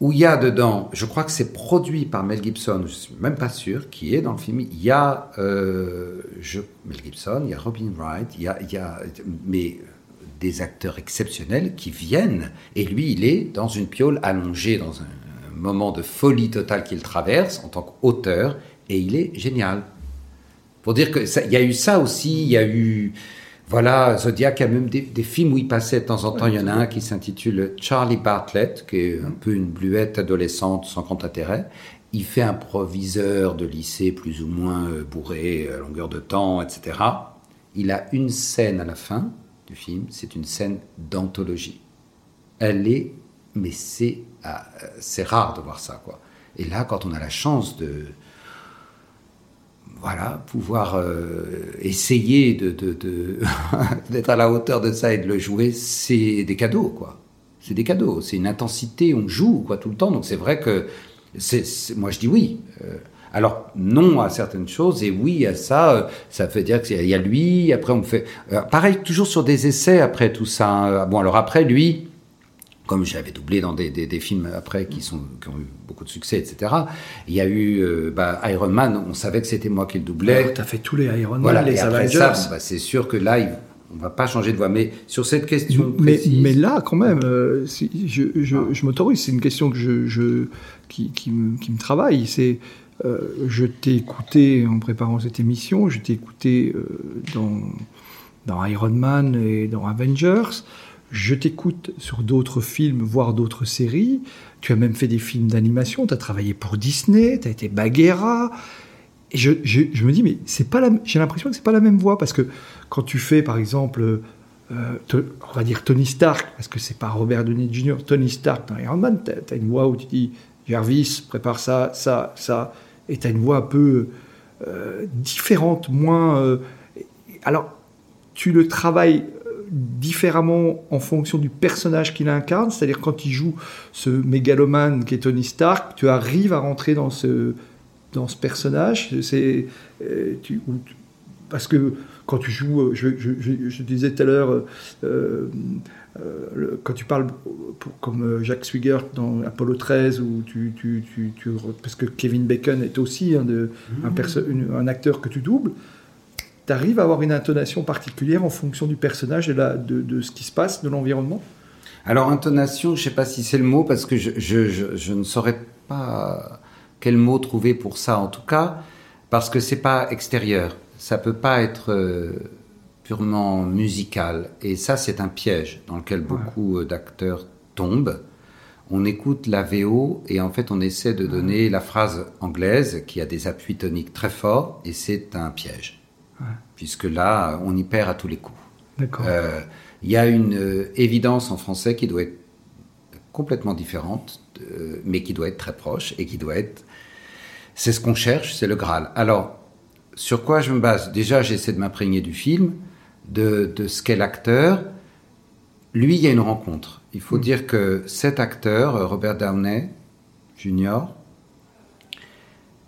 où il y a dedans, je crois que c'est produit par Mel Gibson, je suis même pas sûr, qui est dans le film. Il y a euh, Mel Gibson, il y a Robin Wright, il y a, y a mais des acteurs exceptionnels qui viennent, et lui, il est dans une piole allongée dans un, moment de folie totale qu'il traverse en tant qu'auteur, et il est génial. Pour dire que y a eu ça aussi, il y a eu voilà, Zodiac a même des, films où il passait de temps en temps. Il y en a un qui s'intitule Charlie Bartlett, qui est un peu une bluette adolescente sans grand intérêt. Il fait un proviseur de lycée plus ou moins euh, bourré à longueur de temps, etc. Il a une scène à la fin du film, c'est une scène d'anthologie. Elle est, mais c'est, ah, euh, rare de voir ça, quoi. Et là, quand on a la chance de, voilà, pouvoir euh, essayer de, d'être à la hauteur de ça et de le jouer, c'est des cadeaux, quoi. C'est des cadeaux, c'est une intensité, on joue, quoi, tout le temps. Donc c'est vrai que, moi je dis oui. Euh, alors non à certaines choses et oui à ça, euh, ça veut dire qu'il y a lui, après on fait... pareil, toujours sur des essais après tout ça. Hein. Bon alors après lui, comme j'avais doublé dans des, des, films après qui, sont, qui ont eu beaucoup de succès, etc. Il y a eu euh, bah, Iron Man, on savait que c'était moi qui le doublais. Oh, tu as fait tous les Iron Man, voilà, les et après ça, bah, c'est sûr que là, on va pas changer de voix. Mais sur cette question mais, précise... mais là, quand même, euh, je, je, ah. je m'autorise, c'est une question que je, je qui, qui, me, qui, me, travaille. C'est euh, je t'ai écouté en préparant cette émission, je t'ai écouté dans, dans Iron Man et dans Avengers je t'écoute sur d'autres films, voire d'autres séries. Tu as même fait des films d'animation, tu as travaillé pour Disney, tu as été Bagheera. Et je, me dis, mais c'est pas j'ai l'impression que c'est pas la même voix, parce que quand tu fais, par exemple, euh, on va dire Tony Stark, parce que c'est pas Robert Downey Jr., Tony Stark dans Iron Man, tu as, une voix où tu dis, Jarvis, prépare ça, ça, ça, et tu as une voix un peu différente, moins. alors, tu le travailles différemment en fonction du personnage qu'il incarne, c'est-à-dire quand il joue ce mégalomane qui est Tony Stark, tu arrives à rentrer dans ce, dans ce personnage. C'est, tu, parce que quand tu joues, euh, je, je, disais tout à l'heure, euh, euh, quand tu parles comme Jacques Swigert dans Apollo 13, ou tu, tu, tu, parce que Kevin Bacon est aussi un, de, un, un acteur que tu doubles, tu arrives à avoir une intonation particulière en fonction du personnage et de, de ce qui se passe, de l'environnement? Alors, intonation, je ne sais pas si c'est le mot, parce que je, je, ne saurais pas quel mot trouver pour ça, en tout cas, parce que c'est pas extérieur ça peut pas être euh, purement musical. Et ça, c'est un piège dans lequel beaucoup euh, d'acteurs tombent. On écoute la VO et en fait, on essaie de donner la phrase anglaise qui a des appuis toniques très forts et c'est un piège. Puisque là, on y perd à tous les coups. Euh, il y a une évidence en français qui doit être complètement différente, mais qui doit être très proche et qui doit être. C'est ce qu'on cherche, c'est le Graal. Alors, sur quoi je me base? Déjà, j'essaie de m'imprégner du film, de, ce qu'est l'acteur. Lui, il y a une rencontre. Il faut mm. dire que cet acteur, Robert Downey Jr.,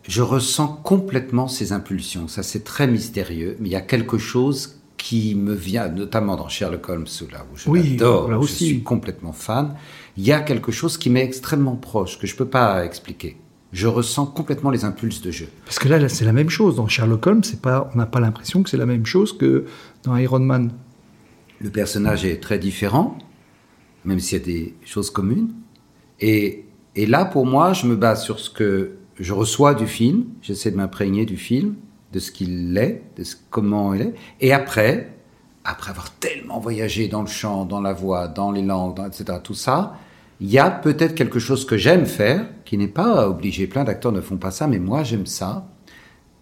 je ressens complètement ses impulsions. Ça, c'est très mystérieux, mais il y a quelque chose qui me vient, notamment dans Sherlock Holmes, là où je oui, je suis complètement fan. Il y a quelque chose qui m'est extrêmement proche, que je ne peux pas expliquer je ressens complètement les impulses de jeu. Parce que là, c'est la même chose. Dans Sherlock Holmes, pas, on n'a pas l'impression que c'est la même chose que dans Iron Man. Le personnage est très différent, même s'il y a des choses communes. Et, et là, pour moi, je me base sur ce que je reçois du film. J'essaie de m'imprégner du film, de ce qu'il est, de ce, comment il est. Et après, après avoir tellement voyagé dans le chant, dans la voix, dans les langues, etc., tout ça, il y a peut-être quelque chose que j'aime faire, qui n'est pas obligé. Plein d'acteurs ne font pas ça, mais moi j'aime ça.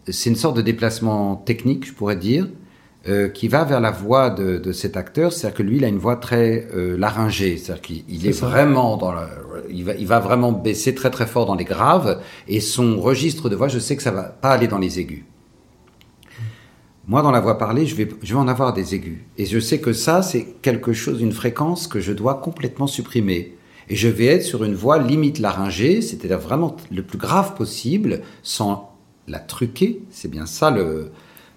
C'est une sorte de déplacement technique, je pourrais dire, euh, qui va vers la voix de, cet acteur. C'est-à-dire que lui, il a une voix très euh, laryngée. C'est-à-dire qu'il est, vraiment dans il va, il va vraiment baisser très très fort dans les graves. Et son registre de voix, je sais que ça va pas aller dans les aigus. Moi, dans la voix parlée, je vais, je vais en avoir des aigus. Et je sais que ça, c'est quelque chose, une fréquence que je dois complètement supprimer. Et je vais être sur une voix limite laryngée, c'est-à-dire vraiment le plus grave possible, sans la truquer. C'est bien ça le,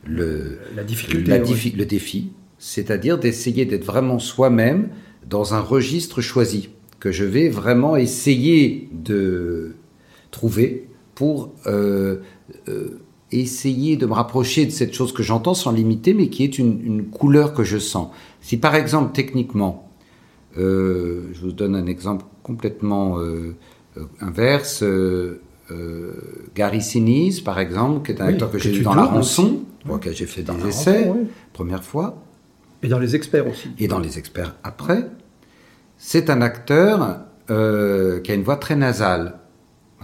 le, la difficulté, le défi. C'est-à-dire d'essayer d'être vraiment soi-même dans un registre choisi, que je vais vraiment essayer de trouver pour euh, euh, essayer de me rapprocher de cette chose que j'entends sans limiter, mais qui est une, une couleur que je sens. Si par exemple, techniquement, euh, je vous donne un exemple complètement inverse. Gary Sinise, par exemple, qui est un acteur que, j'ai vu dans La Rançon, lequel j'ai fait des essais, première fois. Et dans Les Experts aussi. Et dans Les Experts après. C'est un acteur qui a une voix très nasale.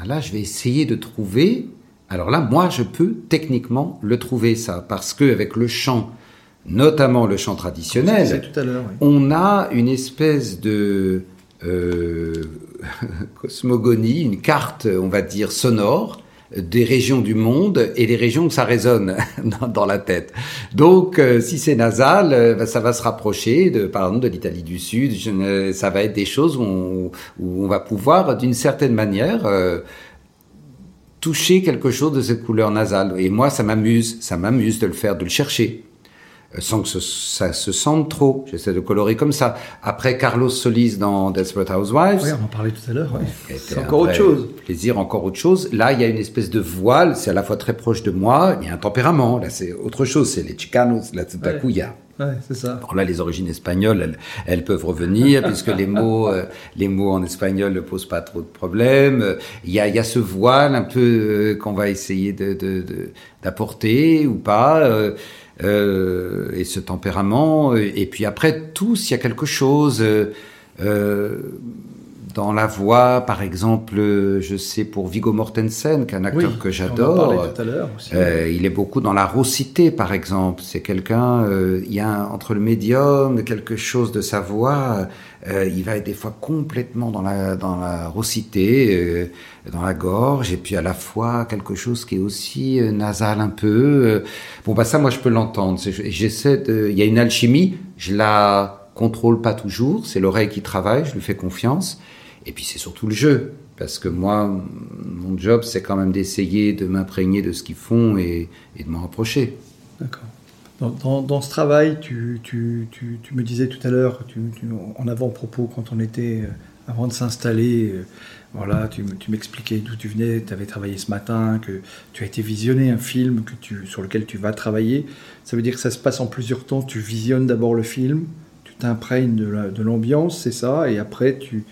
Là, je vais essayer de trouver. Alors là, moi, je peux techniquement le trouver, ça, parce que avec le chant notamment le chant traditionnel, on a une espèce de euh, cosmogonie, une carte, on va dire, sonore des régions du monde et des régions où ça résonne dans, la tête. Donc, euh, si c'est nasal, euh, ça va se rapprocher de, par exemple, de l'Italie du Sud. ça va être des choses où on, va pouvoir, d'une certaine manière, toucher quelque chose de cette couleur nasale. Et moi, ça m'amuse, ça m'amuse de le faire, de le chercher. Euh, sans que ça se sente trop. J'essaie de colorer comme ça. Après Carlos Solis dans Desperate Housewives. Oui, on en parlait tout à l'heure. C'est encore autre chose. Plaisir, encore autre chose. Là, il y a une espèce de voile. C'est à la fois très proche de moi. Il y a un tempérament. Là, c'est autre chose. C'est les Chicanos. Là, tout à coup, il y a. Ouais, c'est ça. Alors là, les origines espagnoles, elles, elles peuvent revenir puisque les mots, euh, les mots en espagnol ne posent pas trop de problèmes. Il y a, il y a ce voile un peu euh, qu'on va essayer de d'apporter ou pas. Euh, et ce tempérament. Et puis après, tous, il y a quelque chose euh, dans la voix, par exemple, je sais pour Viggo Mortensen, qui est un acteur que j'adore. Euh, il est beaucoup dans la raucité, par exemple. C'est quelqu'un, euh, il y a entre le médium, quelque chose de sa voix. Euh, il va être des fois complètement dans la dans la raucité, dans la gorge, et puis à la fois quelque chose qui est aussi nasal un peu. Bon, bah ça, moi, je peux l'entendre. J'essaie de. Il y a une alchimie. Je la contrôle pas toujours. C'est l'oreille qui travaille. Je lui fais confiance. Et puis c'est surtout le jeu, parce que moi, mon job, c'est quand même d'essayer de m'imprégner de ce qu'ils font et, de m'en rapprocher. D'accord. Dans, ce travail, tu, me disais tout à l'heure, en avant-propos, quand on était, euh, avant de s'installer, euh, voilà, tu, m'expliquais d'où tu venais, tu avais travaillé ce matin, que tu as été visionner un film que sur lequel tu vas travailler. Ça veut dire que ça se passe en plusieurs temps. Tu visionnes d'abord le film, tu t'imprègnes de l'ambiance, c'est ça, et après tu,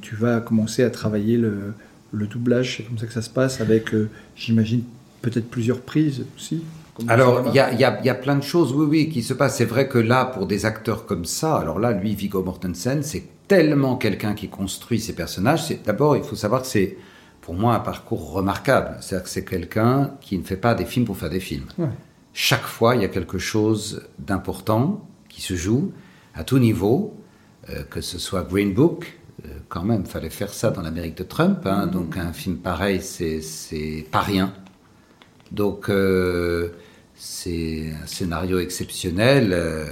tu, vas commencer à travailler le, doublage. C'est comme ça que ça se passe avec, euh, j'imagine, peut-être plusieurs prises aussi. Alors, il y a, plein de choses, oui, oui, qui se passent. C'est vrai que là, pour des acteurs comme ça, alors là, lui, Viggo Mortensen, c'est tellement quelqu'un qui construit ses personnages. C'est D'abord, il faut savoir que c'est, pour moi, un parcours remarquable. C'est-à-dire que c'est quelqu'un qui ne fait pas des films pour faire des films. Chaque fois, il y a quelque chose d'important qui se joue à tout niveau, euh, que ce soit Green Book, euh, quand même, fallait faire ça dans l'Amérique de Trump. Hein, mm-hmm. Donc un film pareil, c'est pas rien. Donc euh, c'est un scénario exceptionnel. Euh,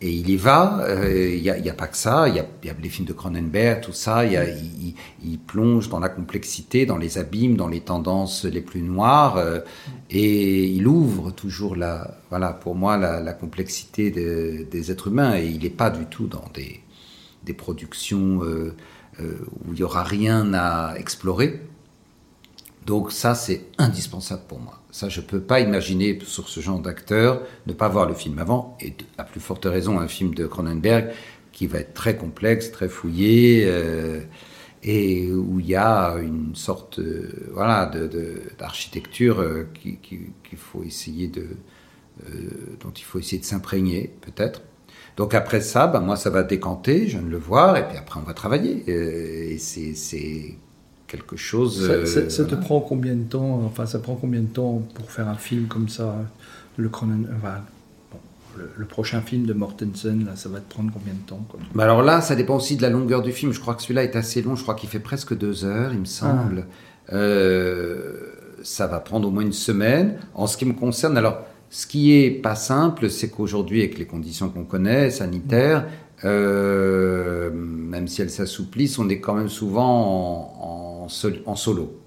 et il y va. Il n'y a, pas que ça. Il y a, les films de Cronenberg, tout ça. Il, plonge dans la complexité, dans les abîmes, dans les tendances les plus noires. et il ouvre toujours la, voilà, pour moi, la, complexité des êtres humains. Et il n'est pas du tout dans des des productions euh, euh, où il n'y aura rien à explorer. Donc ça, c'est indispensable pour moi. Ça, je ne peux pas imaginer sur ce genre d'acteur ne pas voir le film avant, et à plus forte raison un film de Cronenberg qui va être très complexe, très fouillé, euh, et où il y a une sorte voilà, d'architecture qu'il faut essayer de, dont il faut essayer de s'imprégner, peut-être. Donc après ça, ben moi, ça va décanter, je de le voir, et puis après, on va travailler. Euh, et c'est quelque chose... Ça, ça, te euh, prend combien de temps Enfin, ça prend combien de temps pour faire un film comme ça Le Cronen... Enfin, le, prochain film de Mortensen, là, ça va te prendre combien de temps bah Alors là, ça dépend aussi de la longueur du film. Je crois que celui-là est assez long. Je crois qu'il fait presque deux heures, il me semble. Ah. Euh, ça va prendre au moins une semaine. En ce qui me concerne, alors ce qui est pas simple, c'est qu'aujourd'hui, avec les conditions qu'on connaît, sanitaires, euh, même si elles s'assouplissent, on est quand même souvent en, solo.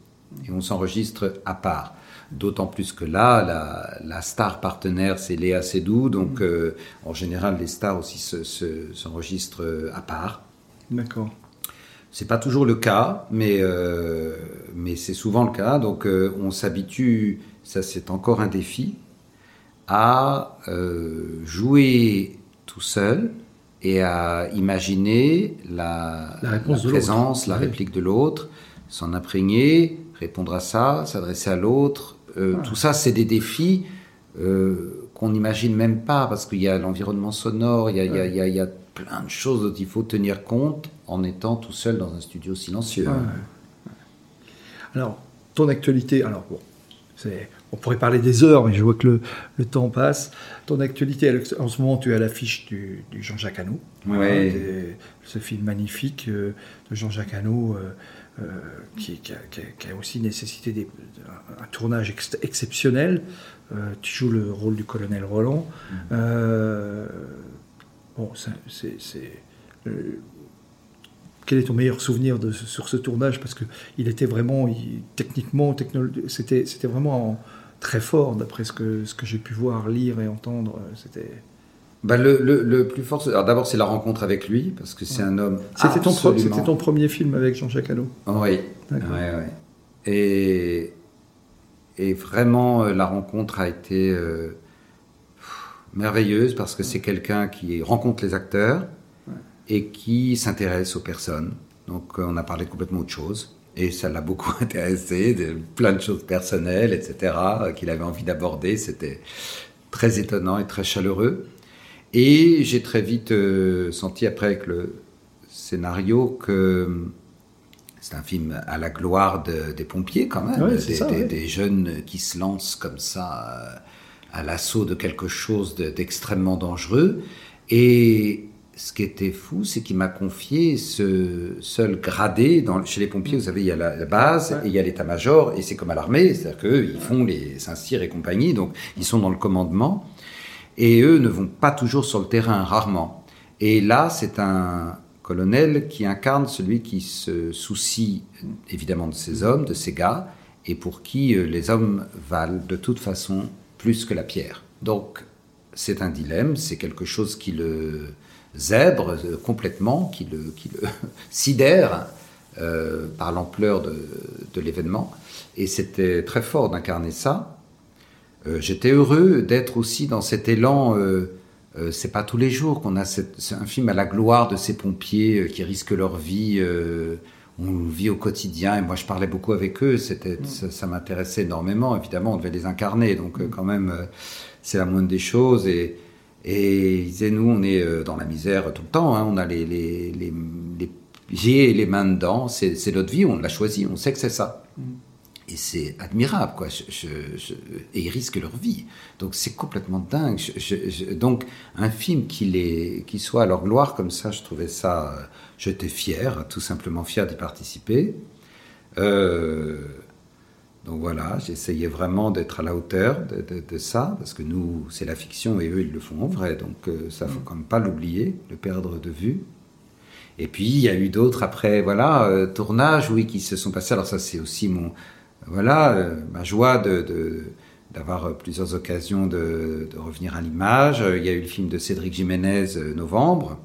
Et on s'enregistre à part. D'autant plus que là, la, star partenaire, c'est Léa Seydoux. Donc, euh, en général, les stars aussi s'enregistrent à part. D'accord. C'est pas toujours le cas, mais, euh, mais c'est souvent le cas. Donc, on s'habitue. Ça, c'est encore un défi à euh, jouer tout seul et à imaginer la, présence, la réplique de l'autre, s'en imprégner, répondre à ça, s'adresser à l'autre. Euh, ah. Tout ça, c'est des défis euh, qu'on n'imagine même pas parce qu'il y a l'environnement sonore, il y a, il, y a, plein de choses dont il faut tenir compte en étant tout seul dans un studio silencieux. Alors, ton actualité, alors bon, c'est on pourrait parler des heures, mais je vois que le, temps passe. Ton actualité, en ce moment, tu es à l'affiche du, Jean-Jacques Hano. Hein, ce film magnifique euh, de Jean-Jacques Hano, euh, euh, qui, a, aussi nécessité des, un, tournage exceptionnel. tu joues le rôle du colonel Roland. Mm. bon, c'est. quel est ton meilleur souvenir de, sur ce tournage? Parce qu'il était vraiment, techniquement, c'était vraiment très fort, d'après ce que, ce que j'ai pu voir, lire et entendre. Euh, c'était. Bah le, le, plus fort, d'abord c'est la rencontre avec lui, parce que c'est un homme. C'était ton, c'était ton premier film avec Jean-Jacques Hano Oui. Ouais, ouais. Et, et vraiment, euh, la rencontre a été euh, merveilleuse, parce que c'est quelqu'un qui rencontre les acteurs et qui s'intéresse aux personnes. Donc on a parlé complètement autre chose. Et ça l'a beaucoup intéressé, de, plein de choses personnelles, etc., qu'il avait envie d'aborder. C'était très étonnant et très chaleureux. Et j'ai très vite euh, senti après avec le scénario que c'est un film à la gloire des pompiers quand même, des, jeunes qui se lancent comme ça euh, à l'assaut de quelque chose d'extrêmement dangereux. Et ce qui était fou, c'est qu'il m'a confié ce seul gradé. Dans, chez les pompiers, vous savez, il y a la, base et il y a l'état-major, et c'est comme à l'armée, c'est-à-dire qu'eux, ils font les Saint-Cyr et compagnie, donc ils sont dans le commandement, et eux ne vont pas toujours sur le terrain, rarement. Et là, c'est un colonel qui incarne celui qui se soucie évidemment de ses hommes, de ses gars, et pour qui euh, les hommes valent de toute façon plus que la pierre. Donc, c'est un dilemme, c'est quelque chose qui le zèbre euh, complètement, qui le, sidère euh, par l'ampleur de l'événement. Et c'était très fort d'incarner ça. Euh, J'étais heureux d'être aussi dans cet élan. Euh, euh c'est pas tous les jours qu'on a cette, un film à la gloire de ces pompiers qui risquent leur vie. on vit au quotidien et moi je parlais beaucoup avec eux. C'était, mm. ça, ça m'intéressait énormément. Évidemment, on devait les incarner, donc quand même, c'est la moindre des choses et et ils disaient, nous, on est dans la misère tout le temps, hein. on a les, les, les, les, pieds et les mains dedans, c'est notre vie, on l'a choisi, on sait que c'est ça. Et c'est admirable, quoi. et ils risquent leur vie. Donc c'est complètement dingue. donc un film qui, les, qui soit à leur gloire comme ça, je trouvais ça. Euh, j'étais fier, tout simplement fier d'y participer. Euh, donc voilà, j'essayais vraiment d'être à la hauteur de, ça, parce que nous, c'est la fiction et eux, ils le font en vrai. Donc euh, ça, faut quand même pas l'oublier, le perdre de vue. Et puis, il y a eu d'autres après, voilà, euh, tournages, oui, qui se sont passés. Alors ça, c'est aussi mon, voilà, euh, ma joie de, d'avoir plusieurs occasions de, de revenir à l'image. Il y a eu le film de Cédric Jiménez, Novembre,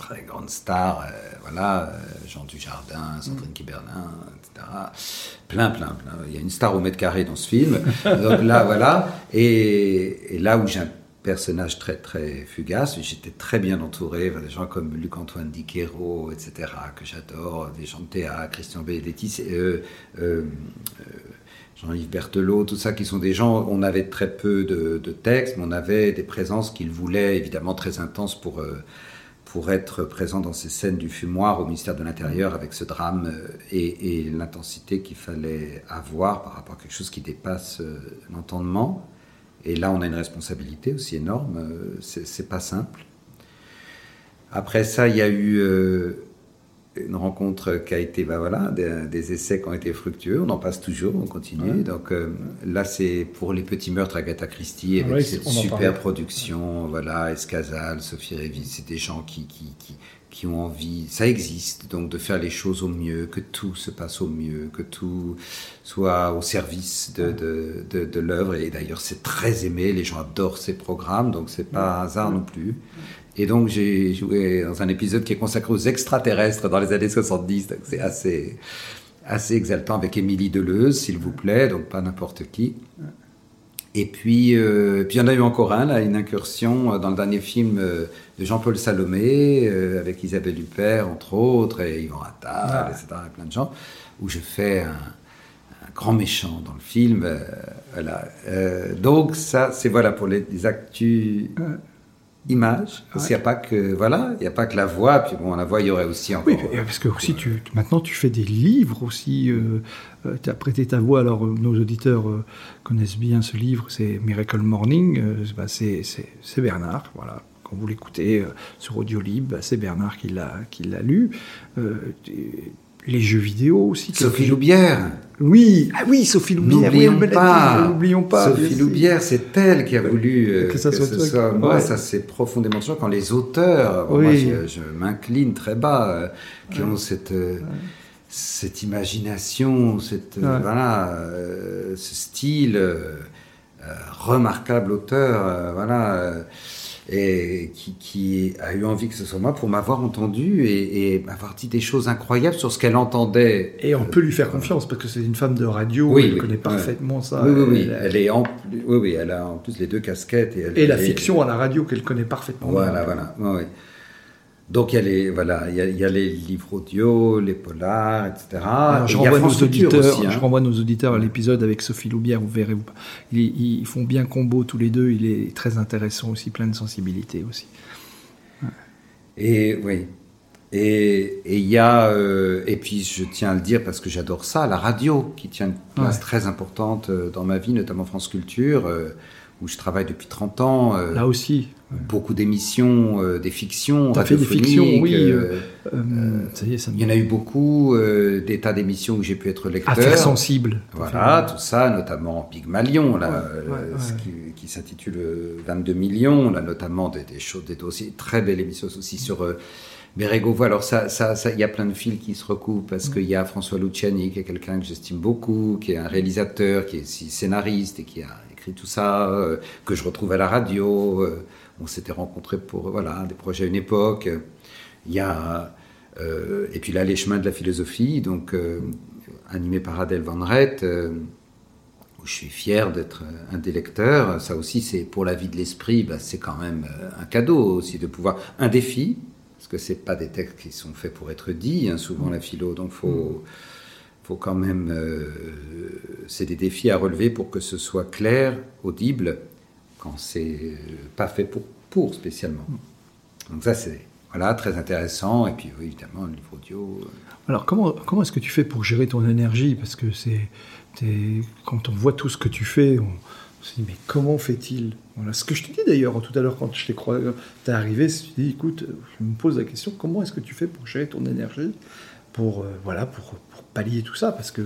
très grande star, euh, voilà, euh, Jean Dujardin, Sandrine mm. Kiberlin, etc. Plein, plein, plein. Il y a une star au mètre carré dans ce film. Donc là, voilà. Et, là où j'ai personnage très, très fugace, j'étais très bien entouré, des gens comme Luc-Antoine Diquero, etc., que j'adore, des gens de théâtre, Christian Benedetti, euh, euh, Jean-Yves Berthelot, tout ça, qui sont des gens, on avait très peu de, textes, mais on avait des présences qu'ils voulaient évidemment très intenses pour pour être présent dans ces scènes du fumoir au ministère de l'Intérieur avec ce drame euh, et, l'intensité qu'il fallait avoir par rapport à quelque chose qui dépasse euh, l'entendement. Et là, on a une responsabilité aussi énorme. Euh, c'est pas simple. Après ça, il y a eu une rencontre qui a été, bah voilà, des, essais qui ont été fructueux. On en passe toujours, on continue. Donc euh, là, c'est pour les petits meurtres Agatha Christie avec cette super production. Voilà, Escazal, Sophie Révis, c'est des gens qui, qui, qui, qui, ont envie. Ça existe, donc de faire les choses au mieux, que tout se passe au mieux, que tout soit au service de, de, de, l'œuvre. Et d'ailleurs, c'est très aimé. Les gens adorent ces programmes, donc c'est pas un hasard non plus. Et donc j'ai joué dans un épisode qui est consacré aux extraterrestres dans les années 70. Donc c'est assez, assez exaltant avec Émilie Deleuze, s'il vous plaît, donc pas n'importe qui. Et puis, euh, puis il y en a eu encore un, là, une incursion euh, dans le dernier film euh, de Jean-Paul Salomé, euh, avec Isabelle Huppert, entre autres, et Yvan Attal, etc., et plein de gens, où je fais un, un grand méchant dans le film. voilà. donc ça, c'est voilà pour les, les actus image. Parce qu'il n'y a pas que voilà, il y a pas que la voix. Puis bon, la voix, il y aurait aussi encore. Oui, parce que aussi tu maintenant tu fais des livres aussi. Euh, euh tu as prêté ta voix. Alors euh, nos auditeurs euh, connaissent bien ce livre. C'est Miracle Morning. Bah, c'est Bernard. Voilà. Quand vous l'écoutez sur Audiolib, bah, c'est Bernard qui l'a qui l'a lu les jeux vidéo aussi. Sophie Loubière. Oui, ah oui, Sophie Loubière. N'oublions pas. N'oublions pas. Sophie Loubière, c'est elle qui a voulu euh, que ça soit. moi, ça c'est profondément sûr quand les auteurs, moi, je, m'incline très bas, euh, qui ont cette euh, cette imagination, cette voilà, ce style remarquable auteur, voilà et qui, qui, a eu envie que ce soit moi pour m'avoir entendu et, et m'avoir dit des choses incroyables sur ce qu'elle entendait. Et on peut lui faire confiance parce que c'est une femme de radio, oui, elle connaît parfaitement ça. Oui, oui. Elle, est en, oui, oui, elle a en plus les deux casquettes. Et, elle, et la fiction à la radio qu'elle connaît parfaitement. Voilà, voilà. Donc il y a les voilà, il y a, les livres audio, les polars, etc. je, renvoie nos auditeurs, hein. je renvoie nos auditeurs à l'épisode avec Sophie Loubière, vous verrez. Ils, ils, font bien combo tous les deux. Il est très intéressant aussi, plein de sensibilité aussi. Et oui. Et il y a, euh, et puis je tiens à le dire parce que j'adore ça, la radio qui tient une place très importante euh, dans ma vie, notamment France Culture, euh, où je travaille depuis 30 ans. Là aussi. Beaucoup d'émissions, des fictions. T'as fait des fictions, oui. ça y est, ça me... Il y en a eu beaucoup, des tas d'émissions où j'ai pu être lecteur. Affaires sensibles. Voilà, tout ça, notamment Pygmalion, là, ce qui, qui s'intitule 22 millions, là, notamment des, des choses, des dossiers, très belle émission aussi sur Bérégovo, alors ça, ça, ça, il y a plein de fils qui se recoupent parce qu'il y a François Luciani, qui est quelqu'un que j'estime beaucoup, qui est un réalisateur, qui est aussi scénariste et qui a écrit tout ça, euh, que je retrouve à la radio. Euh, on s'était rencontrés pour voilà des projets à une époque. Il y a euh, et puis là les chemins de la philosophie, donc animé par Adèle Van Rett. où je suis fier d'être un des lecteurs. Ça aussi, c'est pour la vie de l'esprit, bah, c'est quand même un cadeau aussi de pouvoir, un défi, que c'est pas des textes qui sont faits pour être dits, hein, souvent la philo, donc faut, faut quand même, euh, c'est des défis à relever pour que ce soit clair, audible, quand c'est euh, pas fait pour, pour spécialement. Donc ça c'est voilà très intéressant et puis évidemment le livre audio. Euh. Alors comment comment est-ce que tu fais pour gérer ton énergie? Parce que c'est quand on voit tout ce que tu fais, on, se dit, mais comment fait-il? Voilà, Ce que je te dis d'ailleurs tout à l'heure quand je t'ai t'es arrivé, te dis, écoute, je me pose la question, comment est-ce que tu fais pour gérer ton énergie, pour, euh, voilà, pour, pallier tout ça? Parce que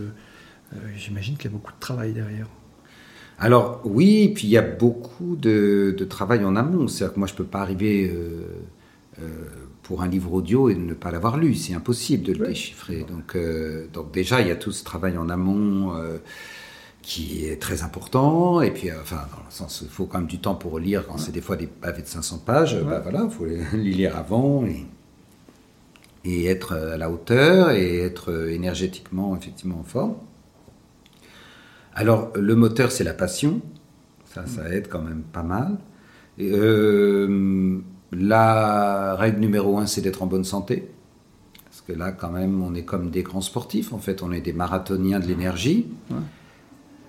j'imagine qu'il y a beaucoup de travail derrière. Alors oui, puis il y a beaucoup de, travail en amont. C'est-à-dire que moi, je ne peux pas arriver euh, pour un livre audio et ne pas l'avoir lu. C'est impossible de le déchiffrer. Donc, donc déjà, il y a tout ce travail en amont qui est très important. Et puis, euh, enfin, dans le sens, il faut quand même du temps pour lire quand c'est des fois des pavés de 500 pages. Bah, voilà, il faut les lire avant et, et, être à la hauteur et être énergétiquement, effectivement, en forme. Alors, le moteur, c'est la passion. Ça, ça aide quand même pas mal. Euh, la règle numéro un, c'est d'être en bonne santé. Parce que là, quand même, on est comme des grands sportifs. En fait, on est des marathoniens de l'énergie.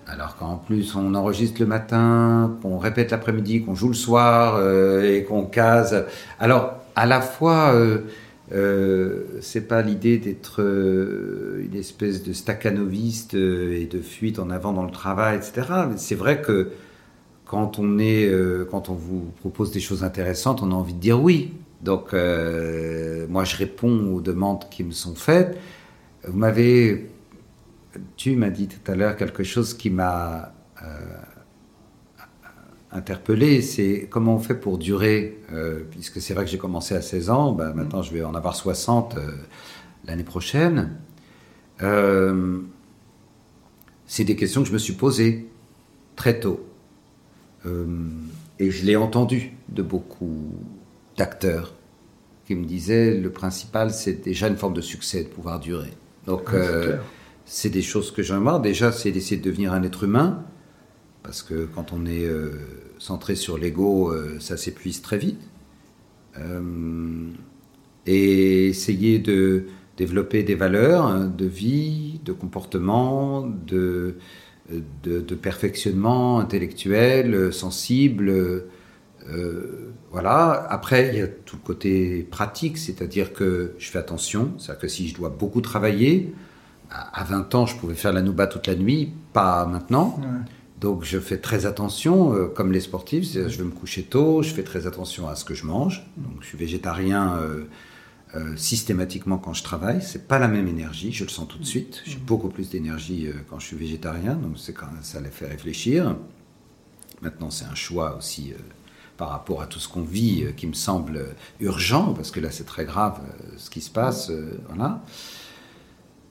Alors qu'en plus on enregistre le matin, qu'on répète l'après-midi, qu'on joue le soir euh, et qu'on case. Alors à la fois, euh, euh, c'est pas l'idée d'être euh, une espèce de staccanoviste et de fuite en avant dans le travail, etc. C'est vrai que quand on est, quand on vous propose des choses intéressantes, on a envie de dire oui. Donc moi je réponds aux demandes qui me sont faites. Vous m'avez tu m'as dit tout à l'heure quelque chose qui m'a euh, interpellé, c'est comment on fait pour durer, euh, puisque c'est vrai que j'ai commencé à 16 ans, ben, maintenant je vais en avoir 60 euh, l'année prochaine. c'est des questions que je me suis posées très tôt. et je l'ai entendu de beaucoup d'acteurs qui me disaient le principal c'est déjà une forme de succès de pouvoir durer. Donc, c'est des choses que j'aimerais. Déjà, c'est d'essayer de devenir un être humain, parce que quand on est euh, centré sur l'ego, euh, ça s'épuise très vite. Euh, et essayer de développer des valeurs hein, de vie, de comportement, de, perfectionnement intellectuel, sensible. voilà. Après, il y a tout le côté pratique, c'est-à-dire que je fais attention, c'est-à-dire que si je dois beaucoup travailler, à 20 ans, je pouvais faire la nouba toute la nuit, pas maintenant. Donc je fais très attention, euh, comme les sportifs, je vais me coucher tôt, je fais très attention à ce que je mange. Donc je suis végétarien euh, euh, systématiquement quand je travaille. C'est pas la même énergie, je le sens tout de suite. J'ai beaucoup plus d'énergie quand je suis végétarien, donc c'est quand ça les fait réfléchir. Maintenant c'est un choix aussi par rapport à tout ce qu'on vit qui me semble urgent, parce que là c'est très grave ce qui se passe. voilà.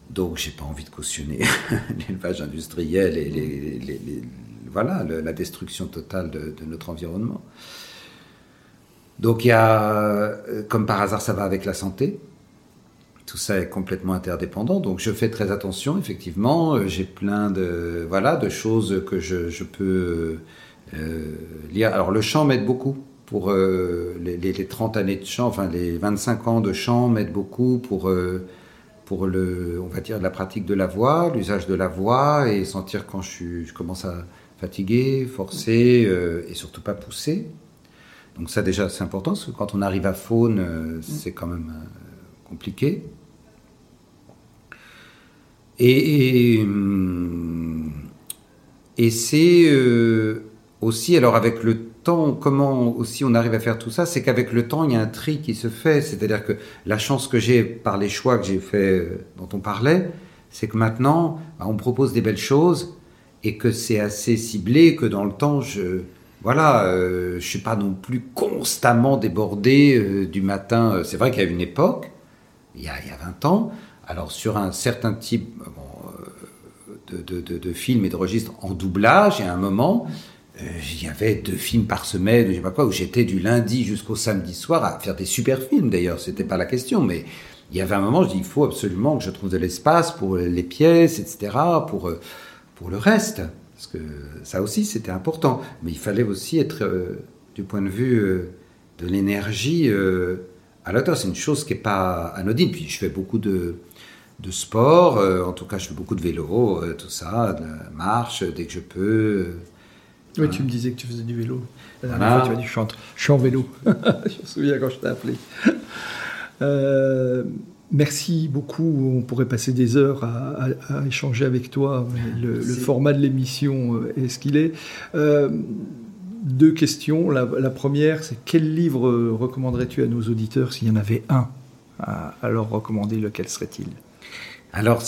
Donc, j'ai pas envie de cautionner l'élevage industriel et les, voilà, la destruction totale de, notre environnement. Donc, il y a, comme par hasard, ça va avec la santé. Tout ça est complètement interdépendant. Donc, je fais très attention, effectivement. J'ai plein de, voilà, de choses que je, peux euh, lire. Alors, le chant m'aide beaucoup pour euh, les, les, 30 années de chant, enfin, les 25 ans de chant m'aident beaucoup pour. Euh, pour le, on va dire, la pratique de la voix, l'usage de la voix, et sentir quand je, je commence à fatiguer, forcer, euh, et surtout pas pousser. Donc ça déjà c'est important, parce que quand on arrive à faune, euh, c'est quand même euh, compliqué. Et, et, c'est aussi, alors avec le temps, comment aussi on arrive à faire tout ça, c'est qu'avec le temps, il y a un tri qui se fait. C'est-à-dire que la chance que j'ai par les choix que j'ai fait, dont on parlait, c'est que maintenant, bah, on propose des belles choses et que c'est assez ciblé, que dans le temps, je voilà, euh, je suis pas non plus constamment débordé euh, du matin. C'est vrai qu'il y a une époque, il y a, il y a 20 ans, alors sur un certain type euh, de, de, de, films et de registres en doublage, il y a un moment, il y avait deux films par semaine, je sais pas quoi, où j'étais du lundi jusqu'au samedi soir à faire des super films d'ailleurs, c'était pas la question, mais il y avait un moment, je dis, il faut absolument que je trouve de l'espace pour les pièces, etc., pour, euh, pour le reste. Parce que ça aussi, c'était important. Mais il fallait aussi être, euh, du point de vue euh, de l'énergie, à l'auteur. C'est une chose qui n'est pas anodine. Puis je fais beaucoup de, de sport, en tout cas, je fais beaucoup de vélo, tout ça, de marche dès que je peux. Oui, tu me disais que tu faisais du vélo. La dernière fois, tu m'as dit, je suis en vélo. je me souviens quand je t'ai appelé. Euh, merci beaucoup. On pourrait passer des heures à, échanger avec toi. Le, format de l'émission euh, est ce qu'il est. Euh, deux questions. La, première, c'est quel livre recommanderais-tu à nos auditeurs s'il y en avait un à, leur recommander Lequel serait-il? Alors,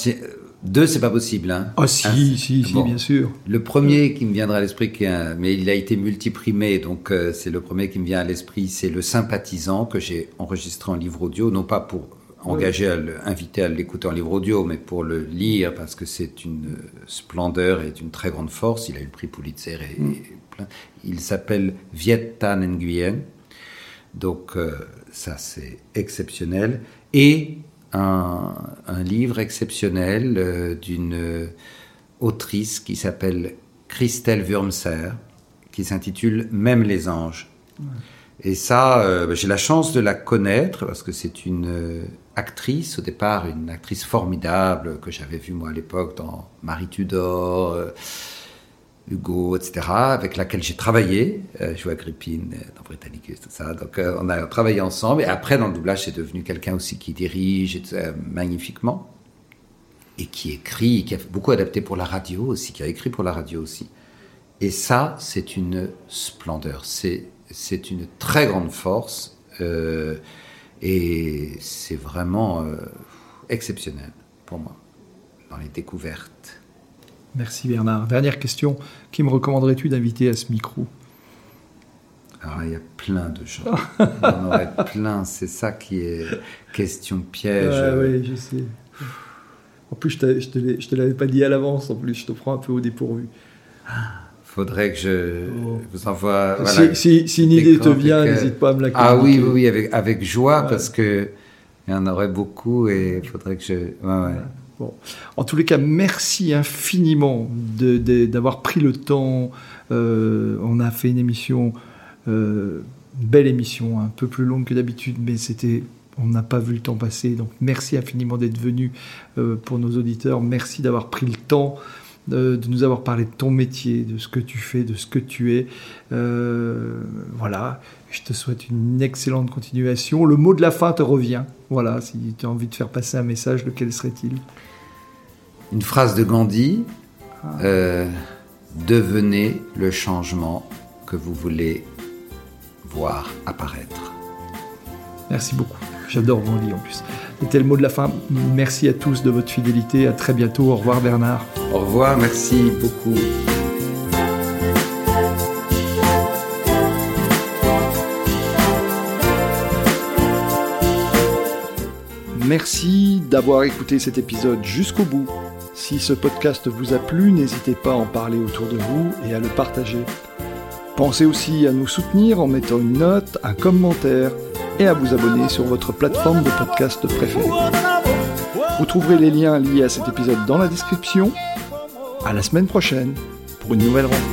deux, c'est pas possible. Hein. Ah si, si, si, bien sûr. Le premier qui me viendra à l'esprit, mais il a été multiprimé, donc euh, c'est le premier qui me vient à l'esprit, c'est Le Sympathisant que j'ai enregistré en livre audio, non pas pour engager, à inviter à l'écouter en livre audio, mais pour le lire parce que c'est une splendeur et une très grande force. Il a eu le prix Pulitzer et, mm. plein. Il s'appelle Viet Tan Nguyen, donc euh, ça c'est exceptionnel. Et un, livre exceptionnel euh, d'une autrice qui s'appelle Christelle Wurmser, qui s'intitule Même les anges. Et ça, euh, j'ai la chance de la connaître parce que c'est une euh, actrice, au départ, une actrice formidable que j'avais vue moi à l'époque dans Marie Tudor. Hugo, etc., avec laquelle j'ai travaillé. Euh, je joue Agrippine euh, dans Britannicus, tout ça. Donc, euh, on a travaillé ensemble. Et après, dans le doublage, c'est devenu quelqu'un aussi qui dirige magnifiquement et qui écrit, qui a beaucoup adapté pour la radio aussi, qui a écrit pour la radio aussi. Et ça, c'est une splendeur. C'est, une très grande force. et c'est vraiment exceptionnel pour moi dans les découvertes. Merci Bernard. Dernière question, qui me recommanderais-tu d'inviter à ce micro? Alors, il y a plein de gens. il y en aurait plein. C'est ça qui est question piège. oui, je sais. En plus, je ne te l'avais pas dit à l'avance. En plus, je te prends un peu au dépourvu. Faudrait que je oh. vous envoie. si, une idée te vient, n'hésite pas à me la communiquer. Ah oui, oui, oui avec, avec joie, parce que il y en aurait beaucoup et il faudrait que je. Ouais, ouais. Bon. En tous les cas, merci infiniment d'avoir pris le temps. Euh, on a fait une émission, euh, belle émission, un peu plus longue que d'habitude, mais c'était, on n'a pas vu le temps passer. Donc merci infiniment d'être venu euh, pour nos auditeurs. Merci d'avoir pris le temps de, nous avoir parlé de ton métier, de ce que tu fais, de ce que tu es. voilà, je te souhaite une excellente continuation. Le mot de la fin te revient. Voilà, si tu as envie de faire passer un message, lequel serait-il? Une phrase de Gandhi, euh, devenez le changement que vous voulez voir apparaître. Merci beaucoup. J'adore Gandhi en plus. C'était le mot de la fin. Merci à tous de votre fidélité. À très bientôt. Au revoir Bernard. Au revoir. Merci beaucoup. Merci d'avoir écouté cet épisode jusqu'au bout. Si ce podcast vous a plu, n'hésitez pas à en parler autour de vous et à le partager. Pensez aussi à nous soutenir en mettant une note, un commentaire et à vous abonner sur votre plateforme de podcast préférée. Vous trouverez les liens liés à cet épisode dans la description. À la semaine prochaine pour une nouvelle rencontre.